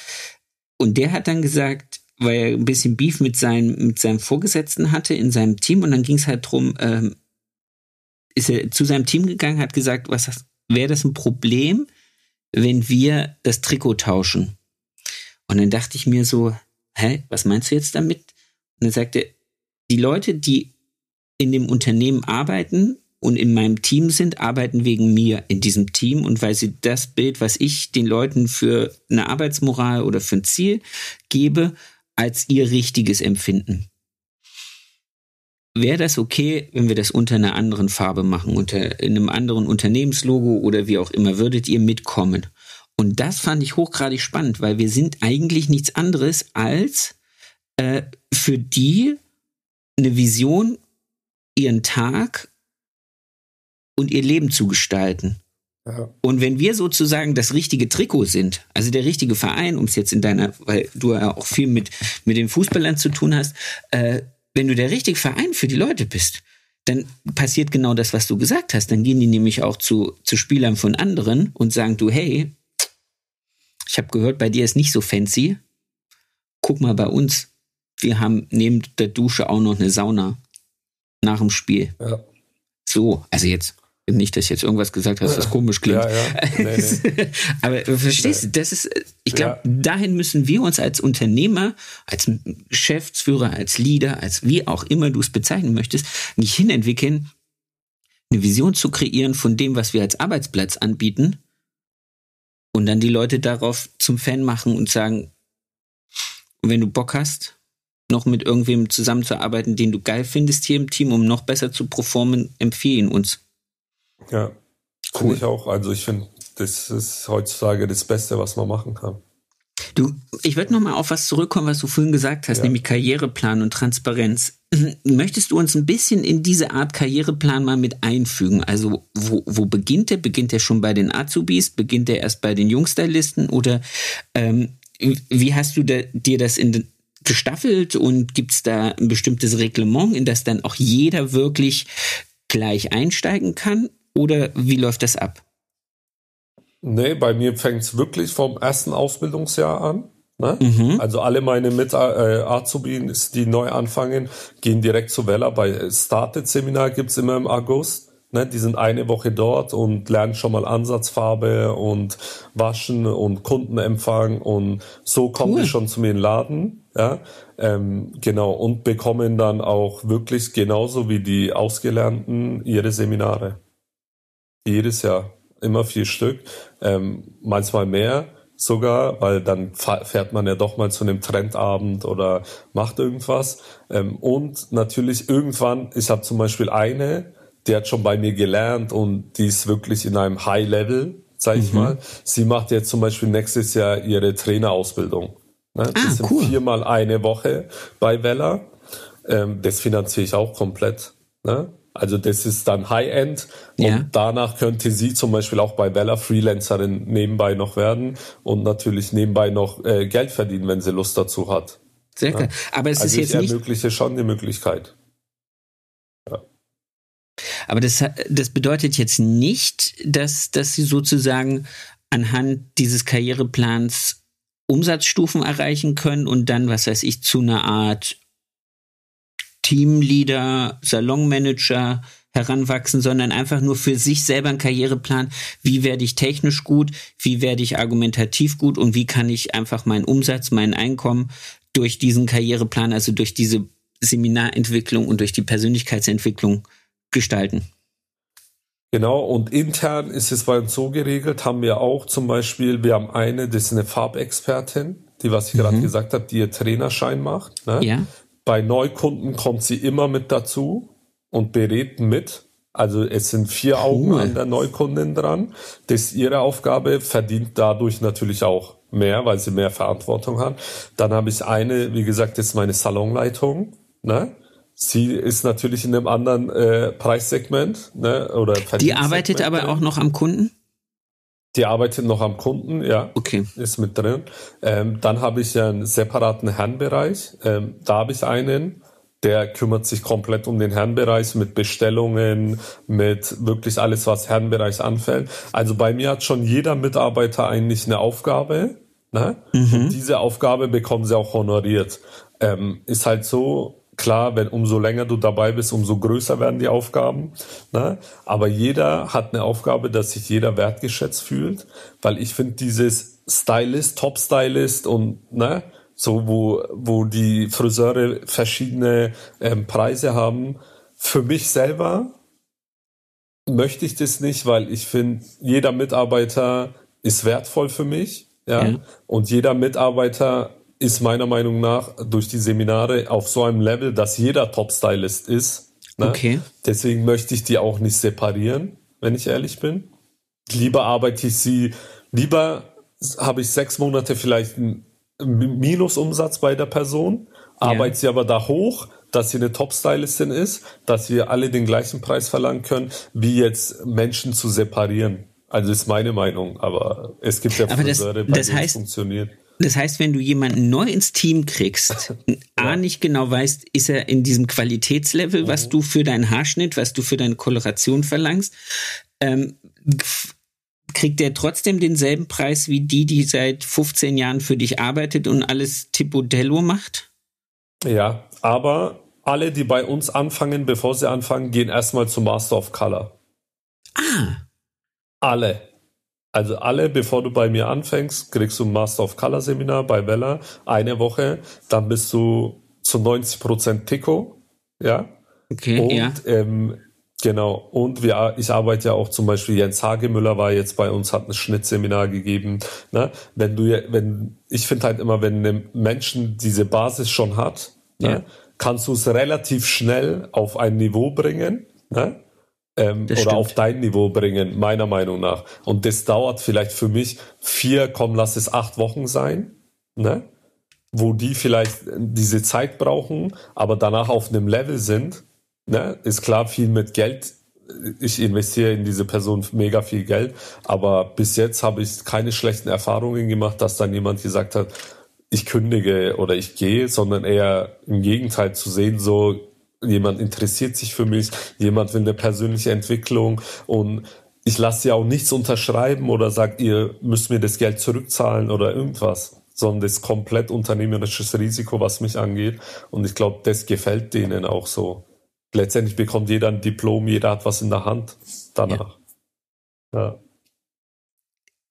Und der hat dann gesagt, weil er ein bisschen Beef mit, seinem mit seinem Vorgesetzten hatte in seinem Team. Und dann ging es halt drum, ähm, ist er zu seinem Team gegangen, hat gesagt, was wäre das ein Problem, wenn wir das Trikot tauschen? Und dann dachte ich mir so, hä, was meinst du jetzt damit? Und dann sagte die Leute, die in dem Unternehmen arbeiten und in meinem Team sind, arbeiten wegen mir in diesem Team und weil sie das Bild, was ich den Leuten für eine Arbeitsmoral oder für ein Ziel gebe, als ihr richtiges empfinden. Wäre das okay, wenn wir das unter einer anderen Farbe machen, unter einem anderen Unternehmenslogo oder wie auch immer, würdet ihr mitkommen? Und das fand ich hochgradig spannend, weil wir sind eigentlich nichts anderes als äh, für die eine Vision ihren Tag und ihr Leben zu gestalten. Ja. Und wenn wir sozusagen das richtige Trikot sind, also der richtige Verein, um es jetzt in deiner, weil du ja auch viel mit, mit den Fußballern zu tun hast, äh, wenn du der richtige Verein für die Leute bist, dann passiert genau das, was du gesagt hast. Dann gehen die nämlich auch zu, zu Spielern von anderen und sagen du, hey, ich habe gehört, bei dir ist nicht so fancy. Guck mal bei uns. Wir haben neben der Dusche auch noch eine Sauna nach dem Spiel. Ja. So, also jetzt nicht, dass ich jetzt irgendwas gesagt hast, was komisch klingt. Ja, ja. Nee, nee. Aber verstehst du, das ist, ich glaube, ja. dahin müssen wir uns als Unternehmer, als Geschäftsführer, als Leader, als wie auch immer du es bezeichnen möchtest, nicht hinentwickeln, eine Vision zu kreieren von dem, was wir als Arbeitsplatz anbieten und dann die Leute darauf zum Fan machen und sagen, wenn du Bock hast, noch mit irgendwem zusammenzuarbeiten, den du geil findest hier im Team, um noch besser zu performen, empfehlen uns. Ja, cool. ich auch. Also ich finde, das ist heutzutage das Beste, was man machen kann. Du, ich würde noch mal auf was zurückkommen, was du vorhin gesagt hast, ja. nämlich Karriereplan und Transparenz. Möchtest du uns ein bisschen in diese Art Karriereplan mal mit einfügen? Also wo, wo beginnt der? Beginnt der schon bei den Azubis? Beginnt der erst bei den Jungstylisten? Oder ähm, wie hast du da, dir das in, gestaffelt und gibt es da ein bestimmtes Reglement, in das dann auch jeder wirklich gleich einsteigen kann? Oder wie läuft das ab? Nee, bei mir fängt es wirklich vom ersten Ausbildungsjahr an. Ne? Mhm. Also alle meine Mit äh, Azubis, die neu anfangen, gehen direkt zu Vella. Bei Started Seminar gibt's immer im August. Ne, die sind eine Woche dort und lernen schon mal Ansatzfarbe und Waschen und Kundenempfang und so kommen cool. die schon zu mir in den Laden. Ja, ähm, genau und bekommen dann auch wirklich genauso wie die Ausgelernten ihre Seminare jedes Jahr immer vier Stück, ähm, manchmal mehr sogar, weil dann fährt man ja doch mal zu einem Trendabend oder macht irgendwas. Ähm, und natürlich irgendwann, ich habe zum Beispiel eine, die hat schon bei mir gelernt und die ist wirklich in einem High Level, sag ich mhm. mal. Sie macht jetzt zum Beispiel nächstes Jahr ihre Trainerausbildung. Ne? Ah, das sind cool. viermal eine Woche bei Vella. Ähm, das finanziere ich auch komplett. Ne? Also das ist dann High-End und Ja. danach könnte sie zum Beispiel auch bei Bella Freelancerin nebenbei noch werden und natürlich nebenbei noch äh, Geld verdienen, wenn sie Lust dazu hat. Sehr klar. Aber es also ist ich jetzt nicht, ermögliche schon die Möglichkeit. aber das, das bedeutet jetzt nicht, dass, dass sie sozusagen anhand dieses Karriereplans Umsatzstufen erreichen können und dann, was weiß ich, zu einer Art Teamleader, Salonmanager heranwachsen, sondern einfach nur für sich selber einen Karriereplan. Wie werde ich technisch gut? Wie werde ich argumentativ gut? Und wie kann ich einfach meinen Umsatz, mein Einkommen durch diesen Karriereplan, also durch diese Seminarentwicklung und durch die Persönlichkeitsentwicklung gestalten? Genau, und intern ist es bei uns so geregelt, haben wir auch zum Beispiel, wir haben eine, das ist eine Farbexpertin, die, was ich gerade gesagt habe, die ihr Trainerschein macht. Ne? Ja. Bei Neukunden kommt sie immer mit dazu und berät mit. Also es sind vier Augen Cool. an der Neukundin dran. Das ist ihre Aufgabe, verdient dadurch natürlich auch mehr, weil sie mehr Verantwortung hat. Dann habe ich eine, wie gesagt, das ist meine Salonleitung. Ne? Sie ist natürlich in einem anderen äh, Preissegment. Ne? Oder Die arbeitet aber auch noch am Kunden? Die arbeitet noch am Kunden, ja Okay. ist mit drin. Ähm, dann habe ich ja einen separaten Herrenbereich. Ähm, da habe ich einen, der kümmert sich komplett um den Herrenbereich mit Bestellungen, mit wirklich alles, was Herrenbereich anfällt. Also bei mir hat schon jeder Mitarbeiter eigentlich eine Aufgabe. Ne? Und diese Aufgabe bekommen sie auch honoriert. Ähm, ist halt so, klar, wenn umso länger du dabei bist, umso größer werden die Aufgaben. Ne? Aber jeder hat eine Aufgabe, dass sich jeder wertgeschätzt fühlt, weil ich finde dieses Stylist, Top-Stylist und ne, so wo wo die Friseure verschiedene ähm, Preise haben. Für mich selber möchte ich das nicht, weil ich finde, jeder Mitarbeiter ist wertvoll für mich. Ja? Ja. Und jeder Mitarbeiter ist meiner Meinung nach durch die Seminare auf so einem Level, dass jeder Top-Stylist ist. Ne? Okay. Deswegen möchte ich die auch nicht separieren, wenn ich ehrlich bin. Lieber arbeite ich sie, lieber habe ich sechs Monate vielleicht einen Minusumsatz bei der Person, arbeite sie aber da hoch, dass sie eine Top-Stylistin ist, dass wir alle den gleichen Preis verlangen können, wie jetzt Menschen zu separieren. Also ist meine Meinung, aber es gibt ja Aber das- Friseure, bei das denen es heißt- funktioniert. Das heißt, wenn du jemanden neu ins Team kriegst, A nicht genau weißt, ist er in diesem Qualitätslevel, was du für deinen Haarschnitt, was du für deine Koloration verlangst, ähm, kriegt der trotzdem denselben Preis wie die, die seit 15 Jahren für dich arbeitet und alles Tipodello macht? Ja, aber alle, die bei uns anfangen, bevor sie anfangen, gehen erstmal zum Master of Color. Ah, Alle. Also alle, bevor du bei mir anfängst, kriegst du ein Master of Color Seminar bei Bella, eine Woche, dann bist du zu 90% Tico, ja. okay, Und ja. ähm, genau, und wir, ich arbeite ja auch zum Beispiel, Jens Hagemüller war jetzt bei uns, hat ein Schnittseminar gegeben. Ne? Wenn du, wenn, ich finde halt immer, wenn ein Menschen diese Basis schon hat, Ja. ne, kannst du es relativ schnell auf ein Niveau bringen, ne? Ähm, oder stimmt. auf dein Niveau bringen, meiner Meinung nach. Und das dauert vielleicht für mich vier, komm, lass es acht Wochen sein, ne? wo die vielleicht diese Zeit brauchen, aber danach auf einem Level sind, ne? ist klar viel mit Geld. Ich investiere in diese Person mega viel Geld, aber bis jetzt habe ich keine schlechten Erfahrungen gemacht, dass dann jemand gesagt hat, ich kündige oder ich gehe, sondern eher im Gegenteil zu sehen, so jemand interessiert sich für mich, jemand will eine persönliche Entwicklung und ich lasse ja auch nichts unterschreiben oder sagt, ihr müsst mir das Geld zurückzahlen oder irgendwas, sondern das ist komplett unternehmerisches Risiko, was mich angeht. Und ich glaube, das gefällt denen auch so. Letztendlich bekommt jeder ein Diplom, jeder hat was in der Hand danach. Ja.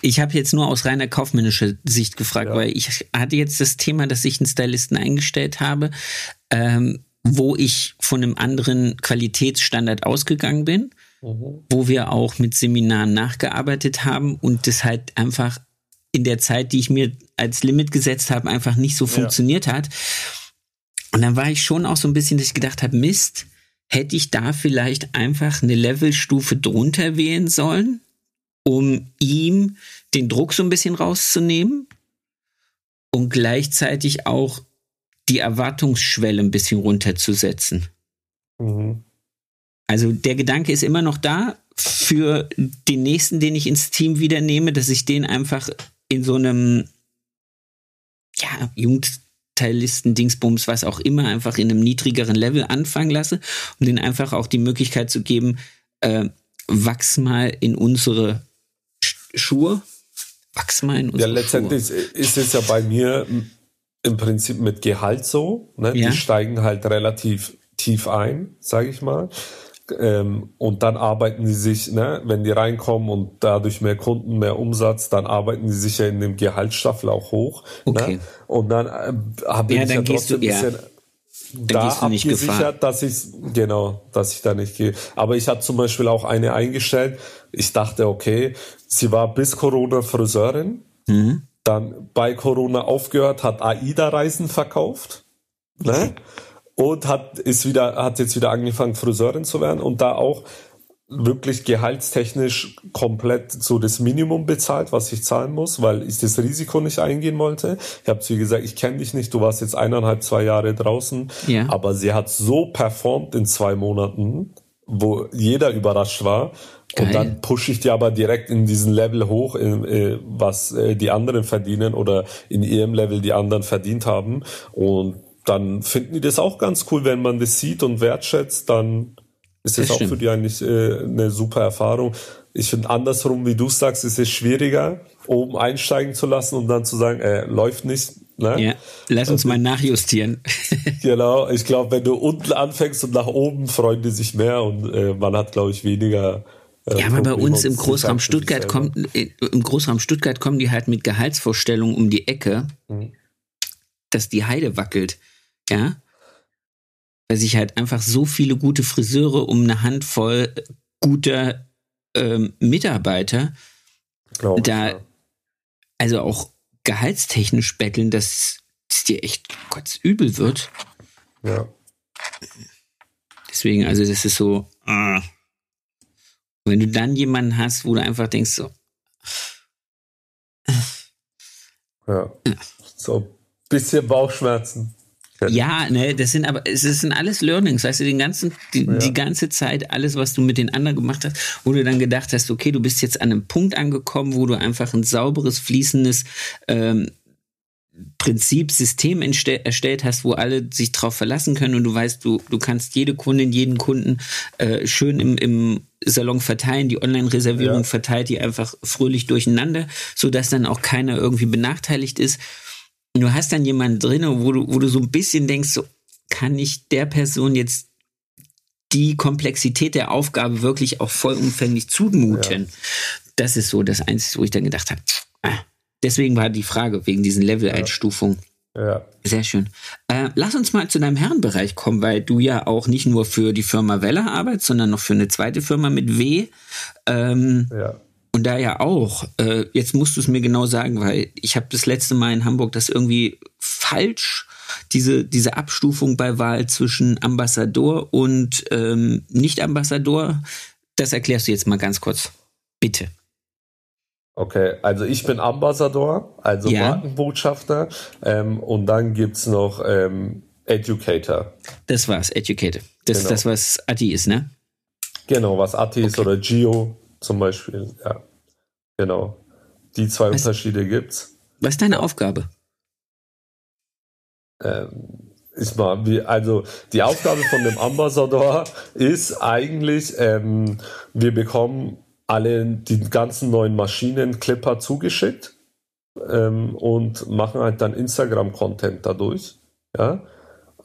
Ich habe jetzt nur aus reiner kaufmännischer Sicht gefragt, Ja. weil ich hatte jetzt das Thema, dass ich einen Stylisten eingestellt habe, ähm, wo ich von einem anderen Qualitätsstandard ausgegangen bin, Mhm. wo wir auch mit Seminaren nachgearbeitet haben und das halt einfach in der Zeit, die ich mir als Limit gesetzt habe, einfach nicht so funktioniert hat. Und dann war ich schon auch so ein bisschen, dass ich gedacht habe, Mist, hätte ich da vielleicht einfach eine Levelstufe drunter wählen sollen, um ihm den Druck so ein bisschen rauszunehmen und gleichzeitig auch die Erwartungsschwelle ein bisschen runterzusetzen. Mhm. Also der Gedanke ist immer noch da für den nächsten, den ich ins Team wieder nehme, dass ich den einfach in so einem ja, Jugendteillisten, Dingsbums, was auch immer, einfach in einem niedrigeren Level anfangen lasse, um denen einfach auch die Möglichkeit zu geben, äh, wachs mal in unsere Schuhe. Wachs mal in unsere Ja, letztendlich Schuhe. ist es ja bei mir im Prinzip mit Gehalt so. Ne? Ja. Die steigen halt relativ tief ein, sage ich mal. Ähm, und dann arbeiten sie sich, ne, wenn die reinkommen und dadurch mehr Kunden, mehr Umsatz, dann arbeiten sie sich ja in dem Gehaltsstaffel auch hoch. Okay. Ne? Und dann äh, habe Ja, ich dann ja gehst du- trotzdem ein ja. bisschen da gehst du nicht Gefahr. dass ich genau, dass ich da nicht gehe. Aber ich hatte zum Beispiel auch eine eingestellt. Ich dachte, okay, sie war bis Corona Friseurin, Mhm. Dann bei Corona aufgehört, hat AIDA-Reisen verkauft, ne? Und hat ist wieder, hat jetzt wieder angefangen, Friseurin zu werden und da auch wirklich gehaltstechnisch komplett so das Minimum bezahlt, was ich zahlen muss, weil ich das Risiko nicht eingehen wollte. Ich habe zu ihr gesagt, ich kenne dich nicht, du warst jetzt eineinhalb, zwei Jahre draußen, Ja. aber sie hat so performt in zwei Monaten, wo jeder überrascht war. Geil. Und dann pushe ich die aber direkt in diesen Level hoch, in, äh, was äh, die anderen verdienen oder in ihrem Level die anderen verdient haben. Und dann finden die das auch ganz cool, wenn man das sieht und wertschätzt, dann ist das, Das auch stimmt. für die eigentlich äh, eine super Erfahrung. Ich finde andersrum, wie du sagst, ist es schwieriger, oben einsteigen zu lassen und dann zu sagen, äh, läuft nicht. Ne? Ja, lass uns mal nachjustieren. Genau, ich glaube, wenn du unten anfängst und nach oben freuen die sich mehr und äh, man hat, glaube ich, weniger. Äh, Ja, aber bei uns im Großraum Stuttgart kommt, äh, im Großraum Stuttgart kommen die halt mit Gehaltsvorstellungen um die Ecke, Mhm. dass die Heide wackelt. Ja. Weil sich halt einfach so viele gute Friseure um eine Handvoll guter ähm, Mitarbeiter, Glaub ich, da- ja. also auch gehaltstechnisch betteln, dass es dir echt kotzübel wird. ja. Deswegen, also das ist so. Äh. Wenn du dann jemanden hast, wo du einfach denkst, so, Ja. So ein bisschen Bauchschmerzen. Ja, ne, das sind aber, es sind alles Learnings, weißt du, den ganzen, die, Ja. die ganze Zeit, alles, was du mit den anderen gemacht hast, wo du dann gedacht hast, okay, du bist jetzt an einem Punkt angekommen, wo du einfach ein sauberes, fließendes ähm, Prinzip, System erstellt hast, wo alle sich drauf verlassen können und du weißt, du, du kannst jede Kundin, jeden Kunden äh, schön im, im Salon verteilen, die Online-Reservierung Ja. verteilt die einfach fröhlich durcheinander, sodass dann auch keiner irgendwie benachteiligt ist. Und du hast dann jemanden drin, wo du, wo du so ein bisschen denkst, so, kann ich der Person jetzt die Komplexität der Aufgabe wirklich auch vollumfänglich zumuten? Das ist so das Einzige, wo ich dann gedacht habe. Ah, deswegen war die Frage, wegen diesen Level-Einstufungen. Ja. Sehr schön. Äh, lass uns mal zu deinem Herrenbereich kommen, weil du ja auch nicht nur für die Firma Weller arbeitest, sondern noch für eine zweite Firma mit W. Ähm, Ja. und da ja auch, äh, jetzt musst du es mir genau sagen, weil ich habe das letzte Mal in Hamburg das irgendwie falsch, diese, diese Abstufung bei Wahl zwischen Ambassador und ähm, Nicht-Ambassador. Das erklärst du jetzt mal ganz kurz. Bitte. Okay, also ich bin Ambassador, also Ja. Markenbotschafter. Ähm, und dann gibt's noch ähm, Educator. Das war's, Educated. Das ist Genau. das, was Adi ist, ne? Genau, was Ati ist oder Gio zum Beispiel. Ja, genau. Die zwei Was- Unterschiede gibt's. Was ist deine Aufgabe? Ähm, ist mal, wie, also die Aufgabe von dem Ambassador ist eigentlich, ähm, wir bekommen alle die ganzen neuen Maschinen Clipper zugeschickt ähm, und machen halt dann Instagram-Content dadurch. Ja,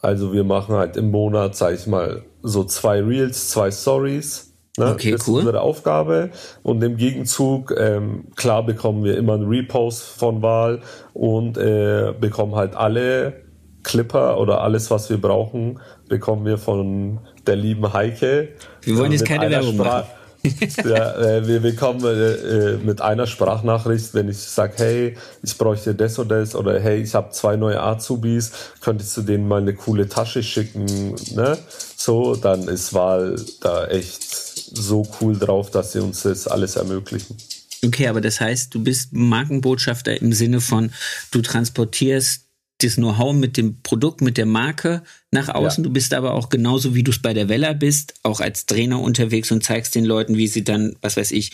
also wir machen halt im Monat, sag ich mal, so zwei Reels, zwei Stories. Ne? Okay, das cool. ist unsere Aufgabe. Und im Gegenzug, ähm, klar bekommen wir immer einen Repost von Wahl und äh, bekommen halt alle Clipper oder alles, was wir brauchen, bekommen wir von der lieben Heike. Wir wollen Äh, jetzt keine Werbung Sprach- machen. Ja, äh, wir bekommen äh, äh, mit einer Sprachnachricht, wenn ich sage, hey, ich bräuchte das oder das oder hey, ich habe zwei neue Azubis, könntest du denen mal eine coole Tasche schicken, ne? So, dann ist Wahl da echt so cool drauf, dass sie uns das alles ermöglichen. Okay, aber das heißt, du bist Markenbotschafter im Sinne von, du transportierst das Know-how mit dem Produkt, mit der Marke nach außen. Ja. Du bist aber auch genauso, wie du es bei der Vella bist, auch als Trainer unterwegs und zeigst den Leuten, wie sie dann, was weiß ich,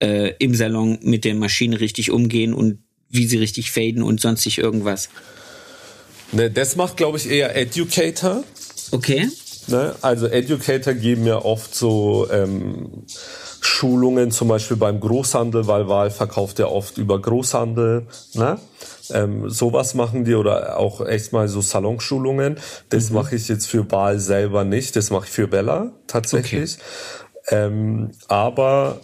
äh, im Salon mit der Maschine richtig umgehen und wie sie richtig faden und sonstig irgendwas. Ne, das macht, glaube ich, eher Educator. Okay. Ne? Also Educator geben ja oft so ähm, Schulungen, zum Beispiel beim Großhandel, weil Wahl verkauft ja oft über Großhandel. Ne? Ähm, sowas machen die oder auch echt mal so Salonschulungen. Das mhm. mache ich jetzt für Wahl selber nicht. Das mache ich für Bella tatsächlich. Okay. Ähm, aber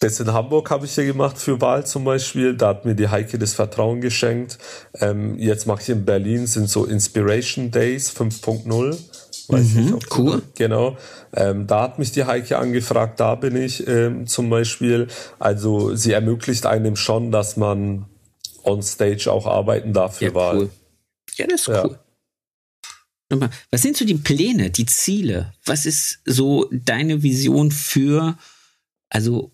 das in Hamburg habe ich ja gemacht für Wahl zum Beispiel. Da hat mir die Heike das Vertrauen geschenkt. Ähm, jetzt mache ich in Berlin, sind so Inspiration Days 5.0. Weiß mhm, nicht, cool. Genau. Ähm, da hat mich die Heike angefragt, da bin ich ähm, zum Beispiel. Also sie ermöglicht einem schon, dass man on stage auch arbeiten darf für ja, Wahl. Cool. Ja, das ist ja. cool. Was sind so die Pläne, die Ziele? Was ist so deine Vision für, also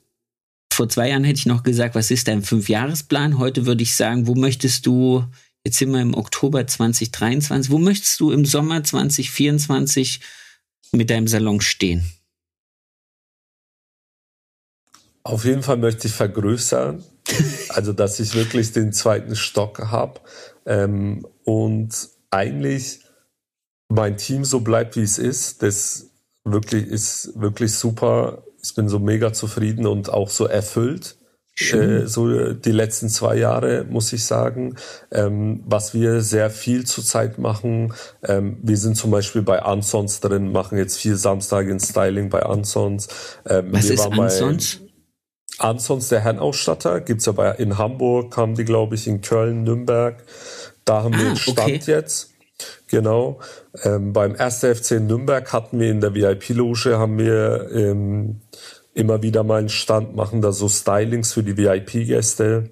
vor zwei Jahren hätte ich noch gesagt, was ist dein Fünfjahresplan? Heute würde ich sagen, wo möchtest du, jetzt sind wir im Oktober 2023, wo möchtest du im Sommer 2024 mit deinem Salon stehen? Auf jeden Fall möchte ich vergrößern, also dass ich wirklich den zweiten Stock habe ähm, und eigentlich mein Team so bleibt, wie es ist. Das wirklich ist wirklich super ich bin so mega zufrieden und auch so erfüllt. Äh, so die letzten zwei Jahre, muss ich sagen. Ähm, was wir sehr viel zurzeit machen, ähm, wir sind zum Beispiel bei Ansons drin, machen jetzt vier Samstage in Styling bei Ansons. Ähm, was ist Ansons? Ansons, der Herrenausstatter, gibt's ja bei, in Hamburg, haben die, glaube ich, in Köln, Nürnberg. Da haben ah, wir einen Stand okay. jetzt. Genau. Ähm, beim 1. FC Nürnberg hatten wir in der VIP-Loge, haben wir ähm, immer wieder mal einen Stand, machen da so Stylings für die VIP-Gäste.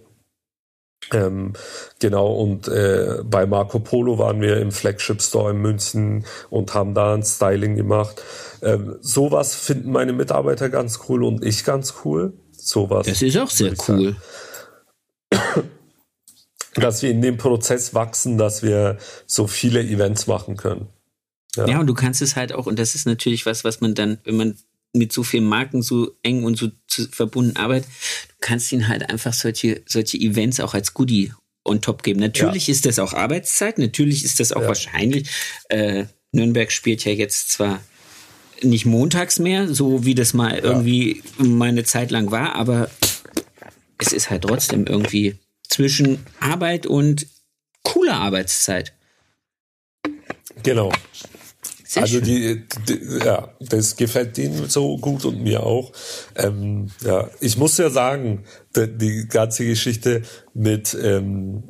Ähm, genau, und äh, bei Marco Polo waren wir im Flagship Store in München und haben da ein Styling gemacht. Ähm, sowas finden meine Mitarbeiter ganz cool und ich ganz cool. Sowas. Das ist auch sehr cool. Dass wir in dem Prozess wachsen, dass wir so viele Events machen können. Ja. ja, und du kannst es halt auch, und das ist natürlich was, was man dann, wenn man mit so vielen Marken so eng und so verbunden arbeitet, du kannst ihnen halt einfach solche, solche Events auch als Goodie on top geben. Natürlich ja. ist das auch Arbeitszeit, natürlich ist das auch ja. wahrscheinlich. Äh, Nürnberg spielt ja jetzt zwar nicht montags mehr, so wie das mal ja. irgendwie meine Zeit lang war, aber es ist halt trotzdem irgendwie zwischen Arbeit und cooler Arbeitszeit. Genau. Sehr also die, die, ja, das gefällt denen so gut und mir auch. Ähm, ja, ich muss ja sagen, die, die ganze Geschichte mit ähm,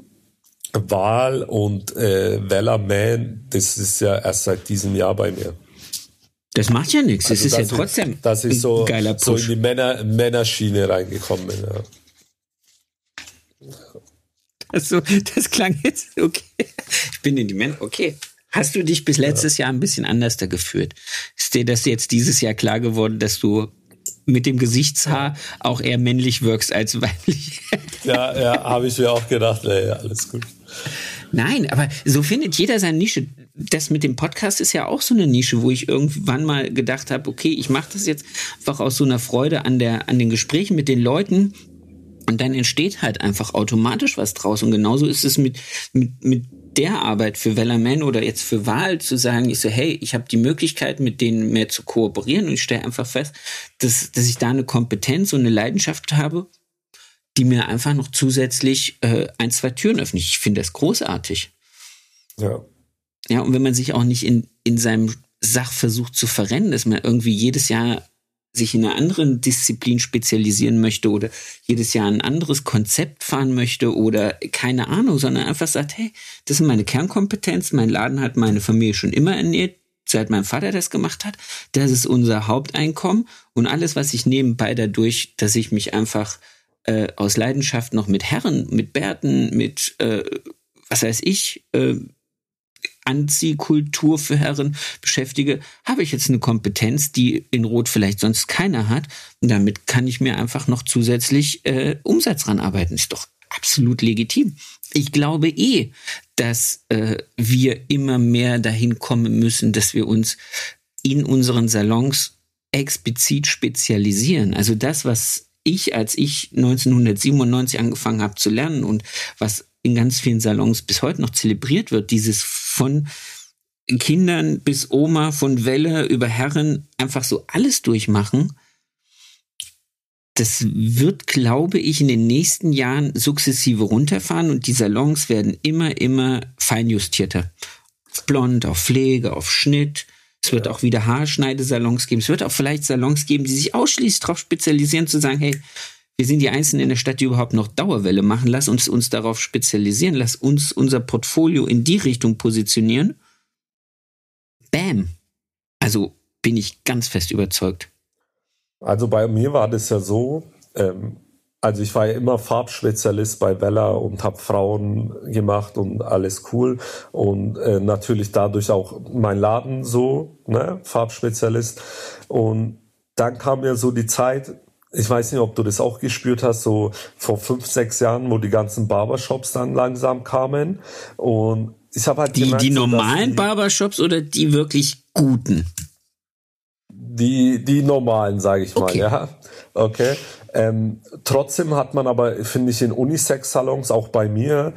Wahl und äh, Man, das ist ja erst seit diesem Jahr bei mir. Das macht ja nichts. Also, es ist ja trotzdem ich, dass ich so, geiler Push. so in die Männer, Männerschiene reingekommen bin. Ja. Also, das klang jetzt okay. Ich bin in die Männer. Okay. Hast du dich bis letztes ja. Jahr ein bisschen anders da gefühlt? Ist dir das jetzt dieses Jahr klar geworden, dass du mit dem Gesichtshaar auch eher männlich wirkst als weiblich? Ja, ja, habe ich mir auch gedacht. Ja, alles gut. Nein, aber so findet jeder seine Nische. Das mit dem Podcast ist ja auch so eine Nische, wo ich irgendwann mal gedacht habe, okay, ich mache das jetzt einfach aus so einer Freude an der an den Gesprächen mit den Leuten und dann entsteht halt einfach automatisch was draus. Und genauso ist es mit mit mit der Arbeit für Wellerman oder jetzt für Wahl zu sagen, ich so, hey, ich habe die Möglichkeit, mit denen mehr zu kooperieren und ich stelle einfach fest, dass, dass ich da eine Kompetenz und eine Leidenschaft habe, die mir einfach noch zusätzlich äh, ein, zwei Türen öffnet. Ich finde das großartig. Ja. Ja, und wenn man sich auch nicht in, in seinem Sach versucht zu verrennen, dass man irgendwie jedes Jahr sich in einer anderen Disziplin spezialisieren möchte oder jedes Jahr ein anderes Konzept fahren möchte oder keine Ahnung, sondern einfach sagt, hey, das ist meine Kernkompetenz, mein Laden hat meine Familie schon immer ernährt, seit mein Vater das gemacht hat, das ist unser Haupteinkommen und alles, was ich nebenbei dadurch, dass ich mich einfach äh, aus Leidenschaft noch mit Herren, mit Bärten, mit äh, was weiß ich, äh, Anziehkultur für Herren beschäftige, habe ich jetzt eine Kompetenz, die in Rot vielleicht sonst keiner hat. Und damit kann ich mir einfach noch zusätzlich äh, Umsatz ranarbeiten. Ist doch absolut legitim. Ich glaube eh, dass äh, wir immer mehr dahin kommen müssen, dass wir uns in unseren Salons explizit spezialisieren. Also das, was ich, als ich 1997 angefangen habe zu lernen und was in ganz vielen Salons bis heute noch zelebriert wird, dieses von Kindern bis Oma, von Welle über Herren einfach so alles durchmachen, das wird, glaube ich, in den nächsten Jahren sukzessive runterfahren und die Salons werden immer, immer feinjustierter. Auf Blond, auf Pflege, auf Schnitt. Es wird ja. auch wieder Haarschneidesalons geben. Es wird auch vielleicht Salons geben, die sich ausschließlich darauf spezialisieren, zu sagen, hey, wir sind die Einzigen in der Stadt, die überhaupt noch Dauerwelle machen. Lass uns uns darauf spezialisieren. Lass uns unser Portfolio in die Richtung positionieren. Bam. Also bin ich ganz fest überzeugt. Also bei mir war das ja so, ähm, also ich war ja immer Farbspezialist bei Bella und habe Frauen gemacht und alles cool und äh, natürlich dadurch auch mein Laden so, ne, Farbspezialist und dann kam ja so die Zeit, ich weiß nicht, ob du das auch gespürt hast, so vor fünf, sechs Jahren, wo die ganzen Barbershops dann langsam kamen und ich habe halt die, gemerkt, die normalen die, Barbershops oder die wirklich guten? Die, die normalen, sage ich mal, okay. ja. Okay. Ähm, trotzdem hat man aber, finde ich, in Unisex-Salons, auch bei mir,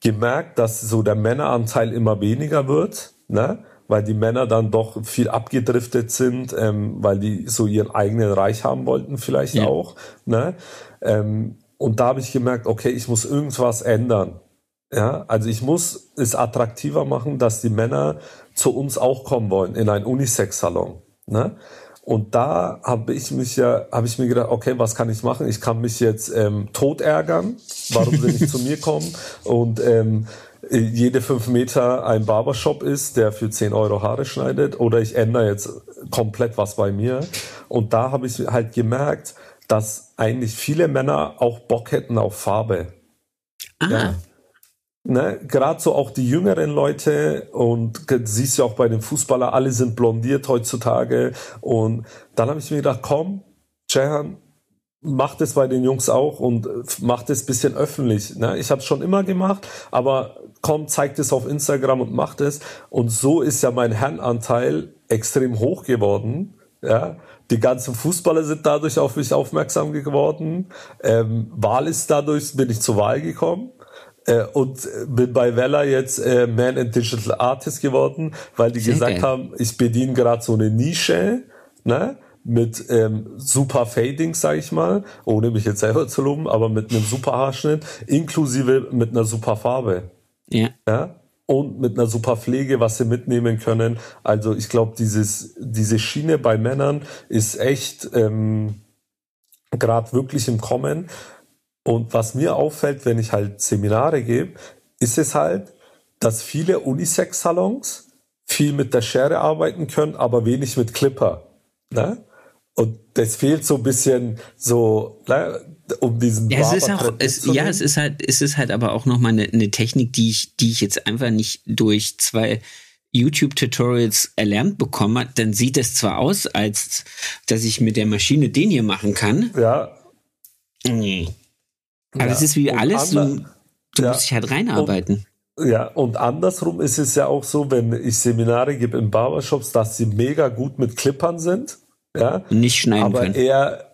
gemerkt, dass so der Männeranteil immer weniger wird, ne? weil die Männer dann doch viel abgedriftet sind, ähm, weil die so ihren eigenen Reich haben wollten, vielleicht ja. auch. Ne? Ähm, und da habe ich gemerkt, okay, ich muss irgendwas ändern. Ja, also ich muss es attraktiver machen, dass die Männer zu uns auch kommen wollen in einen Unisex-Salon. Ne? Und da habe ich mich ja, habe ich mir gedacht, okay, was kann ich machen? Ich kann mich jetzt ähm, tot ärgern, warum sie nicht zu mir kommen und ähm, jede fünf Meter ein Barbershop ist, der für zehn Euro Haare schneidet, oder ich ändere jetzt komplett was bei mir. Und da habe ich halt gemerkt, dass eigentlich viele Männer auch Bock hätten auf Farbe. Ah. Ja ne, gerade so auch die jüngeren Leute und siehst ja auch bei den Fußballern, alle sind blondiert heutzutage. Und dann habe ich mir gedacht, komm, Jehan, mach das bei den Jungs auch und mach das bisschen öffentlich. Ne? Ich habe es schon immer gemacht, aber komm, zeig das auf Instagram und mach das. Und so ist ja mein Herrenanteil extrem hoch geworden. Ja, die ganzen Fußballer sind dadurch auf mich aufmerksam geworden. Ähm, Wahl ist dadurch, bin ich zur Wahl gekommen. Äh, und bin bei Vella jetzt äh, Man and Digital Artist geworden, weil die Sehr gesagt geil. haben, ich bediene gerade so eine Nische, ne? mit ähm, super Fading, sag ich mal, ohne mich jetzt selber zu loben, aber mit einem super Haarschnitt, inklusive mit einer super Farbe. Ja. ja? Und mit einer super Pflege, was sie mitnehmen können. Also ich glaube, dieses diese Schiene bei Männern ist echt ähm, gerade wirklich im Kommen. Und was mir auffällt, wenn ich halt Seminare gebe, ist es halt, dass viele Unisex-Salons viel mit der Schere arbeiten können, aber wenig mit Clipper. Ne? Und das fehlt so ein bisschen so, ne, um diesen ja, es ist auch, es, ja, es ist halt, es ist halt aber auch nochmal eine, eine Technik, die ich, die ich jetzt einfach nicht durch zwei YouTube-Tutorials erlernt bekomme, dann sieht es zwar aus, als dass ich mit der Maschine den hier machen kann. Ja. Nee. Aber ja. es ist wie alles, du, du ja. musst dich halt reinarbeiten. Und, ja, und andersrum ist es ja auch so, wenn ich Seminare gebe in Barbershops, dass sie mega gut mit Clippern sind. Ja, nicht schneiden aber können. eher,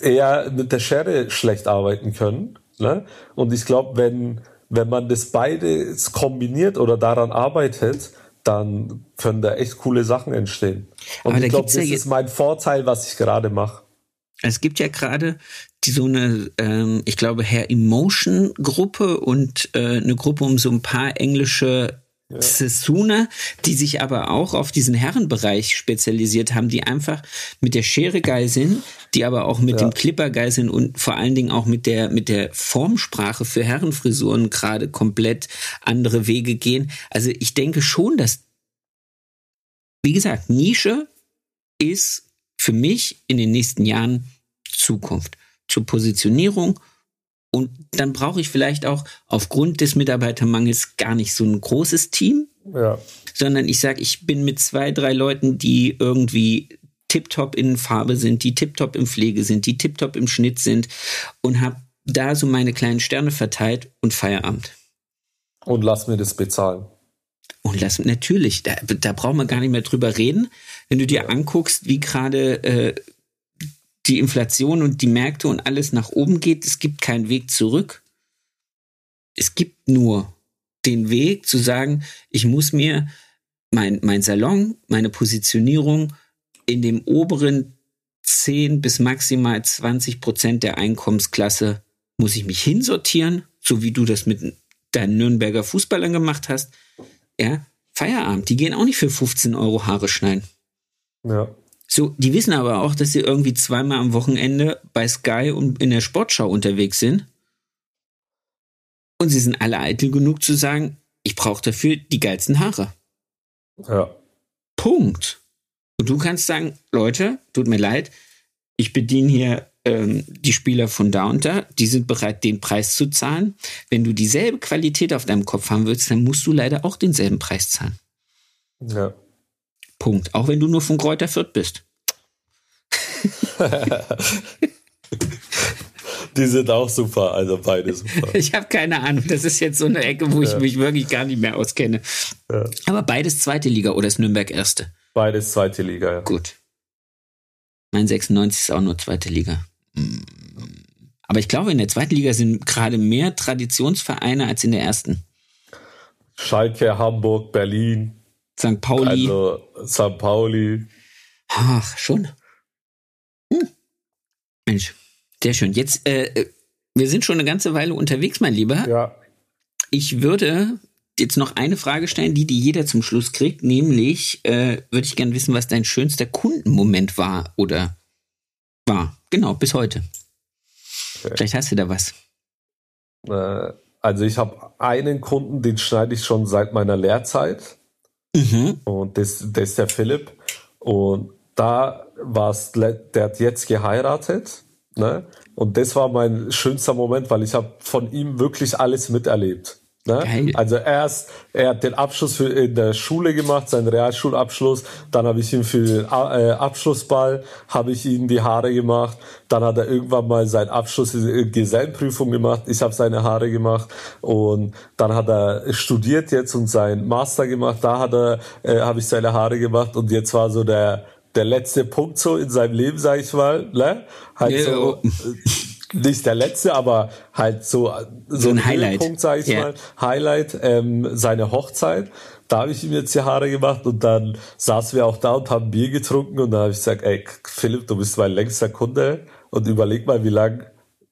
eher mit der Schere schlecht arbeiten können. Ne? Und ich glaube, wenn, wenn man das beides kombiniert oder daran arbeitet, dann können da echt coole Sachen entstehen. Und aber ich glaube, das ja ist mein Vorteil, was ich gerade mache. Es gibt ja gerade die so eine, ähm, ich glaube, Hair Emotion Gruppe und äh, eine Gruppe um so ein paar englische ja. Sesuna, die sich aber auch auf diesen Herrenbereich spezialisiert haben, die einfach mit der Schere geil sind, die aber auch mit ja. dem Clipper geil sind und vor allen Dingen auch mit der, mit der Formsprache für Herrenfrisuren gerade komplett andere Wege gehen. Also ich denke schon, dass, wie gesagt, Nische ist für mich in den nächsten Jahren Zukunft zur Positionierung. Und dann brauche ich vielleicht auch aufgrund des Mitarbeitermangels gar nicht so ein großes Team, ja. sondern ich sage, ich bin mit zwei, drei Leuten, die irgendwie tiptop in Farbe sind, die tiptop im Pflege sind, die tiptop im Schnitt sind und habe da so meine kleinen Sterne verteilt und Feierabend. Und lass mir das bezahlen. Und lass natürlich, da, da brauchen wir gar nicht mehr drüber reden. Wenn du dir ja. anguckst, wie gerade äh, die Inflation und die Märkte und alles nach oben geht, es gibt keinen Weg zurück. Es gibt nur den Weg zu sagen, ich muss mir mein, mein Salon, meine Positionierung in dem oberen 10 bis maximal 20 Prozent der Einkommensklasse muss ich mich hinsortieren, so wie du das mit deinen Nürnberger Fußballern gemacht hast. Ja, Feierabend. Die gehen auch nicht für 15 Euro Haare schneiden. Ja. So, die wissen aber auch, dass sie irgendwie zweimal am Wochenende bei Sky und in der Sportschau unterwegs sind. Und sie sind alle eitel genug zu sagen, ich brauche dafür die geilsten Haare. Ja. Punkt. Und du kannst sagen, Leute, tut mir leid, ich bediene hier ähm, die Spieler von da und da, die sind bereit, den Preis zu zahlen. Wenn du dieselbe Qualität auf deinem Kopf haben willst, dann musst du leider auch denselben Preis zahlen. Ja. Punkt. Auch wenn du nur von Kräuter Fürth bist. Die sind auch super, also beide super. Ich habe keine Ahnung. Das ist jetzt so eine Ecke, wo ich ja. mich wirklich gar nicht mehr auskenne. Ja. Aber beides zweite Liga oder ist Nürnberg erste? Beides zweite Liga, ja. Gut. Mein 96 ist auch nur zweite Liga. Aber ich glaube, in der zweiten Liga sind gerade mehr Traditionsvereine als in der ersten. Schalke, Hamburg, Berlin. St. Pauli. Also St. Pauli. Ach, schon. Hm. Mensch, sehr schön. Jetzt, äh, äh, wir sind schon eine ganze Weile unterwegs, mein Lieber. Ja. Ich würde jetzt noch eine Frage stellen, die, die jeder zum Schluss kriegt, nämlich äh, würde ich gerne wissen, was dein schönster Kundenmoment war oder war. Genau, bis heute. Okay. Vielleicht hast du da was. Äh, also ich habe einen Kunden, den schneide ich schon seit meiner Lehrzeit. Mhm. Und das, das ist der Philipp. Und da war es, der hat jetzt geheiratet. Ne? Und das war mein schönster Moment, weil ich habe von ihm wirklich alles miterlebt. Ne? Also erst, er hat den Abschluss für, in der Schule gemacht, seinen Realschulabschluss. Dann habe ich ihm für den äh, Abschlussball habe ich ihm die Haare gemacht. Dann hat er irgendwann mal seinen Abschluss in Gesellenprüfung gemacht. Ich habe seine Haare gemacht und dann hat er studiert jetzt und seinen Master gemacht. Da hat er, äh, habe ich seine Haare gemacht und jetzt war so der der letzte Punkt so in seinem Leben, sag ich mal, ne? Halt yeah. so, nicht der letzte, aber halt so, so, so ein Highlight. Punkt, sag ich yeah. mal. Highlight, ähm, seine Hochzeit. Da habe ich ihm jetzt die Haare gemacht und dann saßen wir auch da und haben Bier getrunken und dann habe ich gesagt, ey, Philipp, du bist mein längster Kunde und überleg mal, wie lang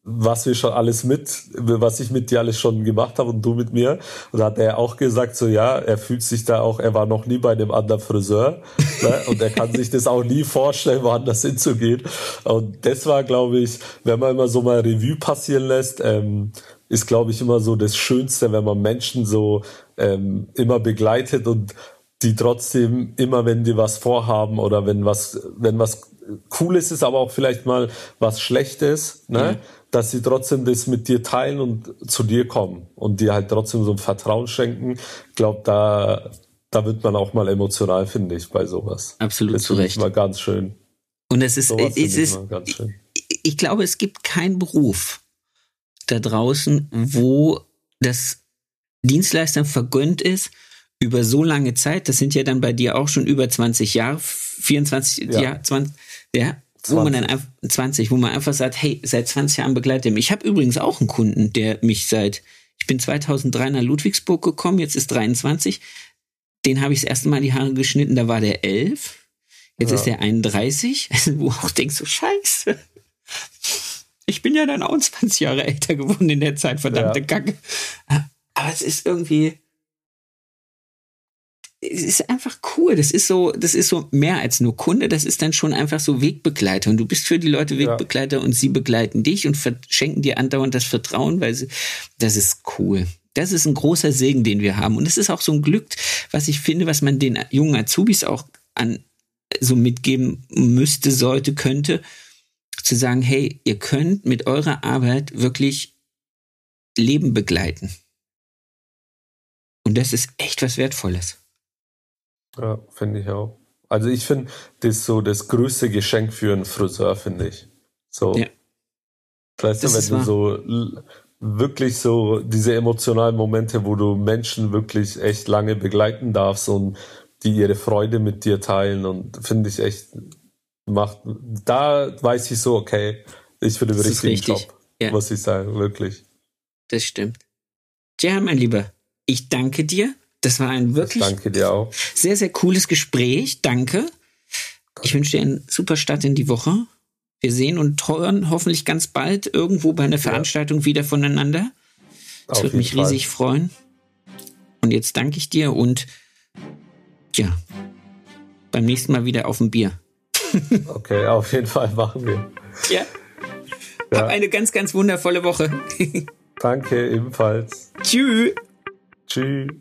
was wir schon alles mit, was ich mit dir alles schon gemacht habe und du mit mir. Und da hat er auch gesagt, so ja, er fühlt sich da auch, er war noch nie bei einem anderen Friseur ne? und er kann sich das auch nie vorstellen, woanders hinzugehen. Und das war, glaube ich, wenn man immer so mal Revue passieren lässt, ähm, ist, glaube ich, immer so das Schönste, wenn man Menschen so ähm, immer begleitet und die trotzdem immer, wenn die was vorhaben oder wenn was, wenn was Cooles ist, aber auch vielleicht mal was Schlechtes, ne? Ja dass sie trotzdem das mit dir teilen und zu dir kommen und dir halt trotzdem so ein Vertrauen schenken. Ich glaube, da, da wird man auch mal emotional, finde ich, bei sowas. Absolut das zu Recht. Mal ganz schön. Und es ist, es ist, ich, ich glaube, es gibt keinen Beruf da draußen, wo das Dienstleistern vergönnt ist, über so lange Zeit, das sind ja dann bei dir auch schon über 20 Jahre, 24 ja. Jahre, 20, ja, wo man dann einfach 20, wo man einfach sagt, hey, seit 20 Jahren begleitet er mich. Ich habe übrigens auch einen Kunden, der mich seit, ich bin 2003 nach Ludwigsburg gekommen, jetzt ist 23. Den habe ich das erste Mal die Haare geschnitten, da war der 11. Jetzt ja. ist der 31. Also, wo auch denkst du, scheiße. Ich bin ja dann auch 20 Jahre älter geworden in der Zeit, verdammte ja. Kacke. Aber es ist irgendwie, es ist einfach cool. Das ist so, das ist so mehr als nur Kunde. Das ist dann schon einfach so Wegbegleiter. Und du bist für die Leute Wegbegleiter ja. und sie begleiten dich und verschenken dir andauernd das Vertrauen, weil sie, das ist cool. Das ist ein großer Segen, den wir haben. Und es ist auch so ein Glück, was ich finde, was man den jungen Azubis auch an, so mitgeben müsste, sollte, könnte, zu sagen, hey, ihr könnt mit eurer Arbeit wirklich Leben begleiten. Und das ist echt was Wertvolles. Ja, finde ich auch. Also ich finde, das so das größte Geschenk für einen Friseur, finde ich. So. Ja. Weißt du, wenn du so wirklich so diese emotionalen Momente, wo du Menschen wirklich echt lange begleiten darfst und die ihre Freude mit dir teilen und finde ich echt macht, da weiß ich so, okay, ich bin im richtigen richtig. Job, ja. muss ich sagen, wirklich. Das stimmt. Tja, mein Lieber, ich danke dir. Das war ein wirklich sehr, sehr cooles Gespräch. Danke. Ich wünsche dir einen super Start in die Woche. Wir sehen und hören hoffentlich ganz bald irgendwo bei einer Veranstaltung ja. wieder voneinander. Das würde mich riesig Fall. freuen. Und jetzt danke ich dir und ja, beim nächsten Mal wieder auf ein Bier. okay, auf jeden Fall machen wir. Ja. ja. Hab eine ganz, ganz wundervolle Woche. Danke, ebenfalls. Tschüss. Tschüss.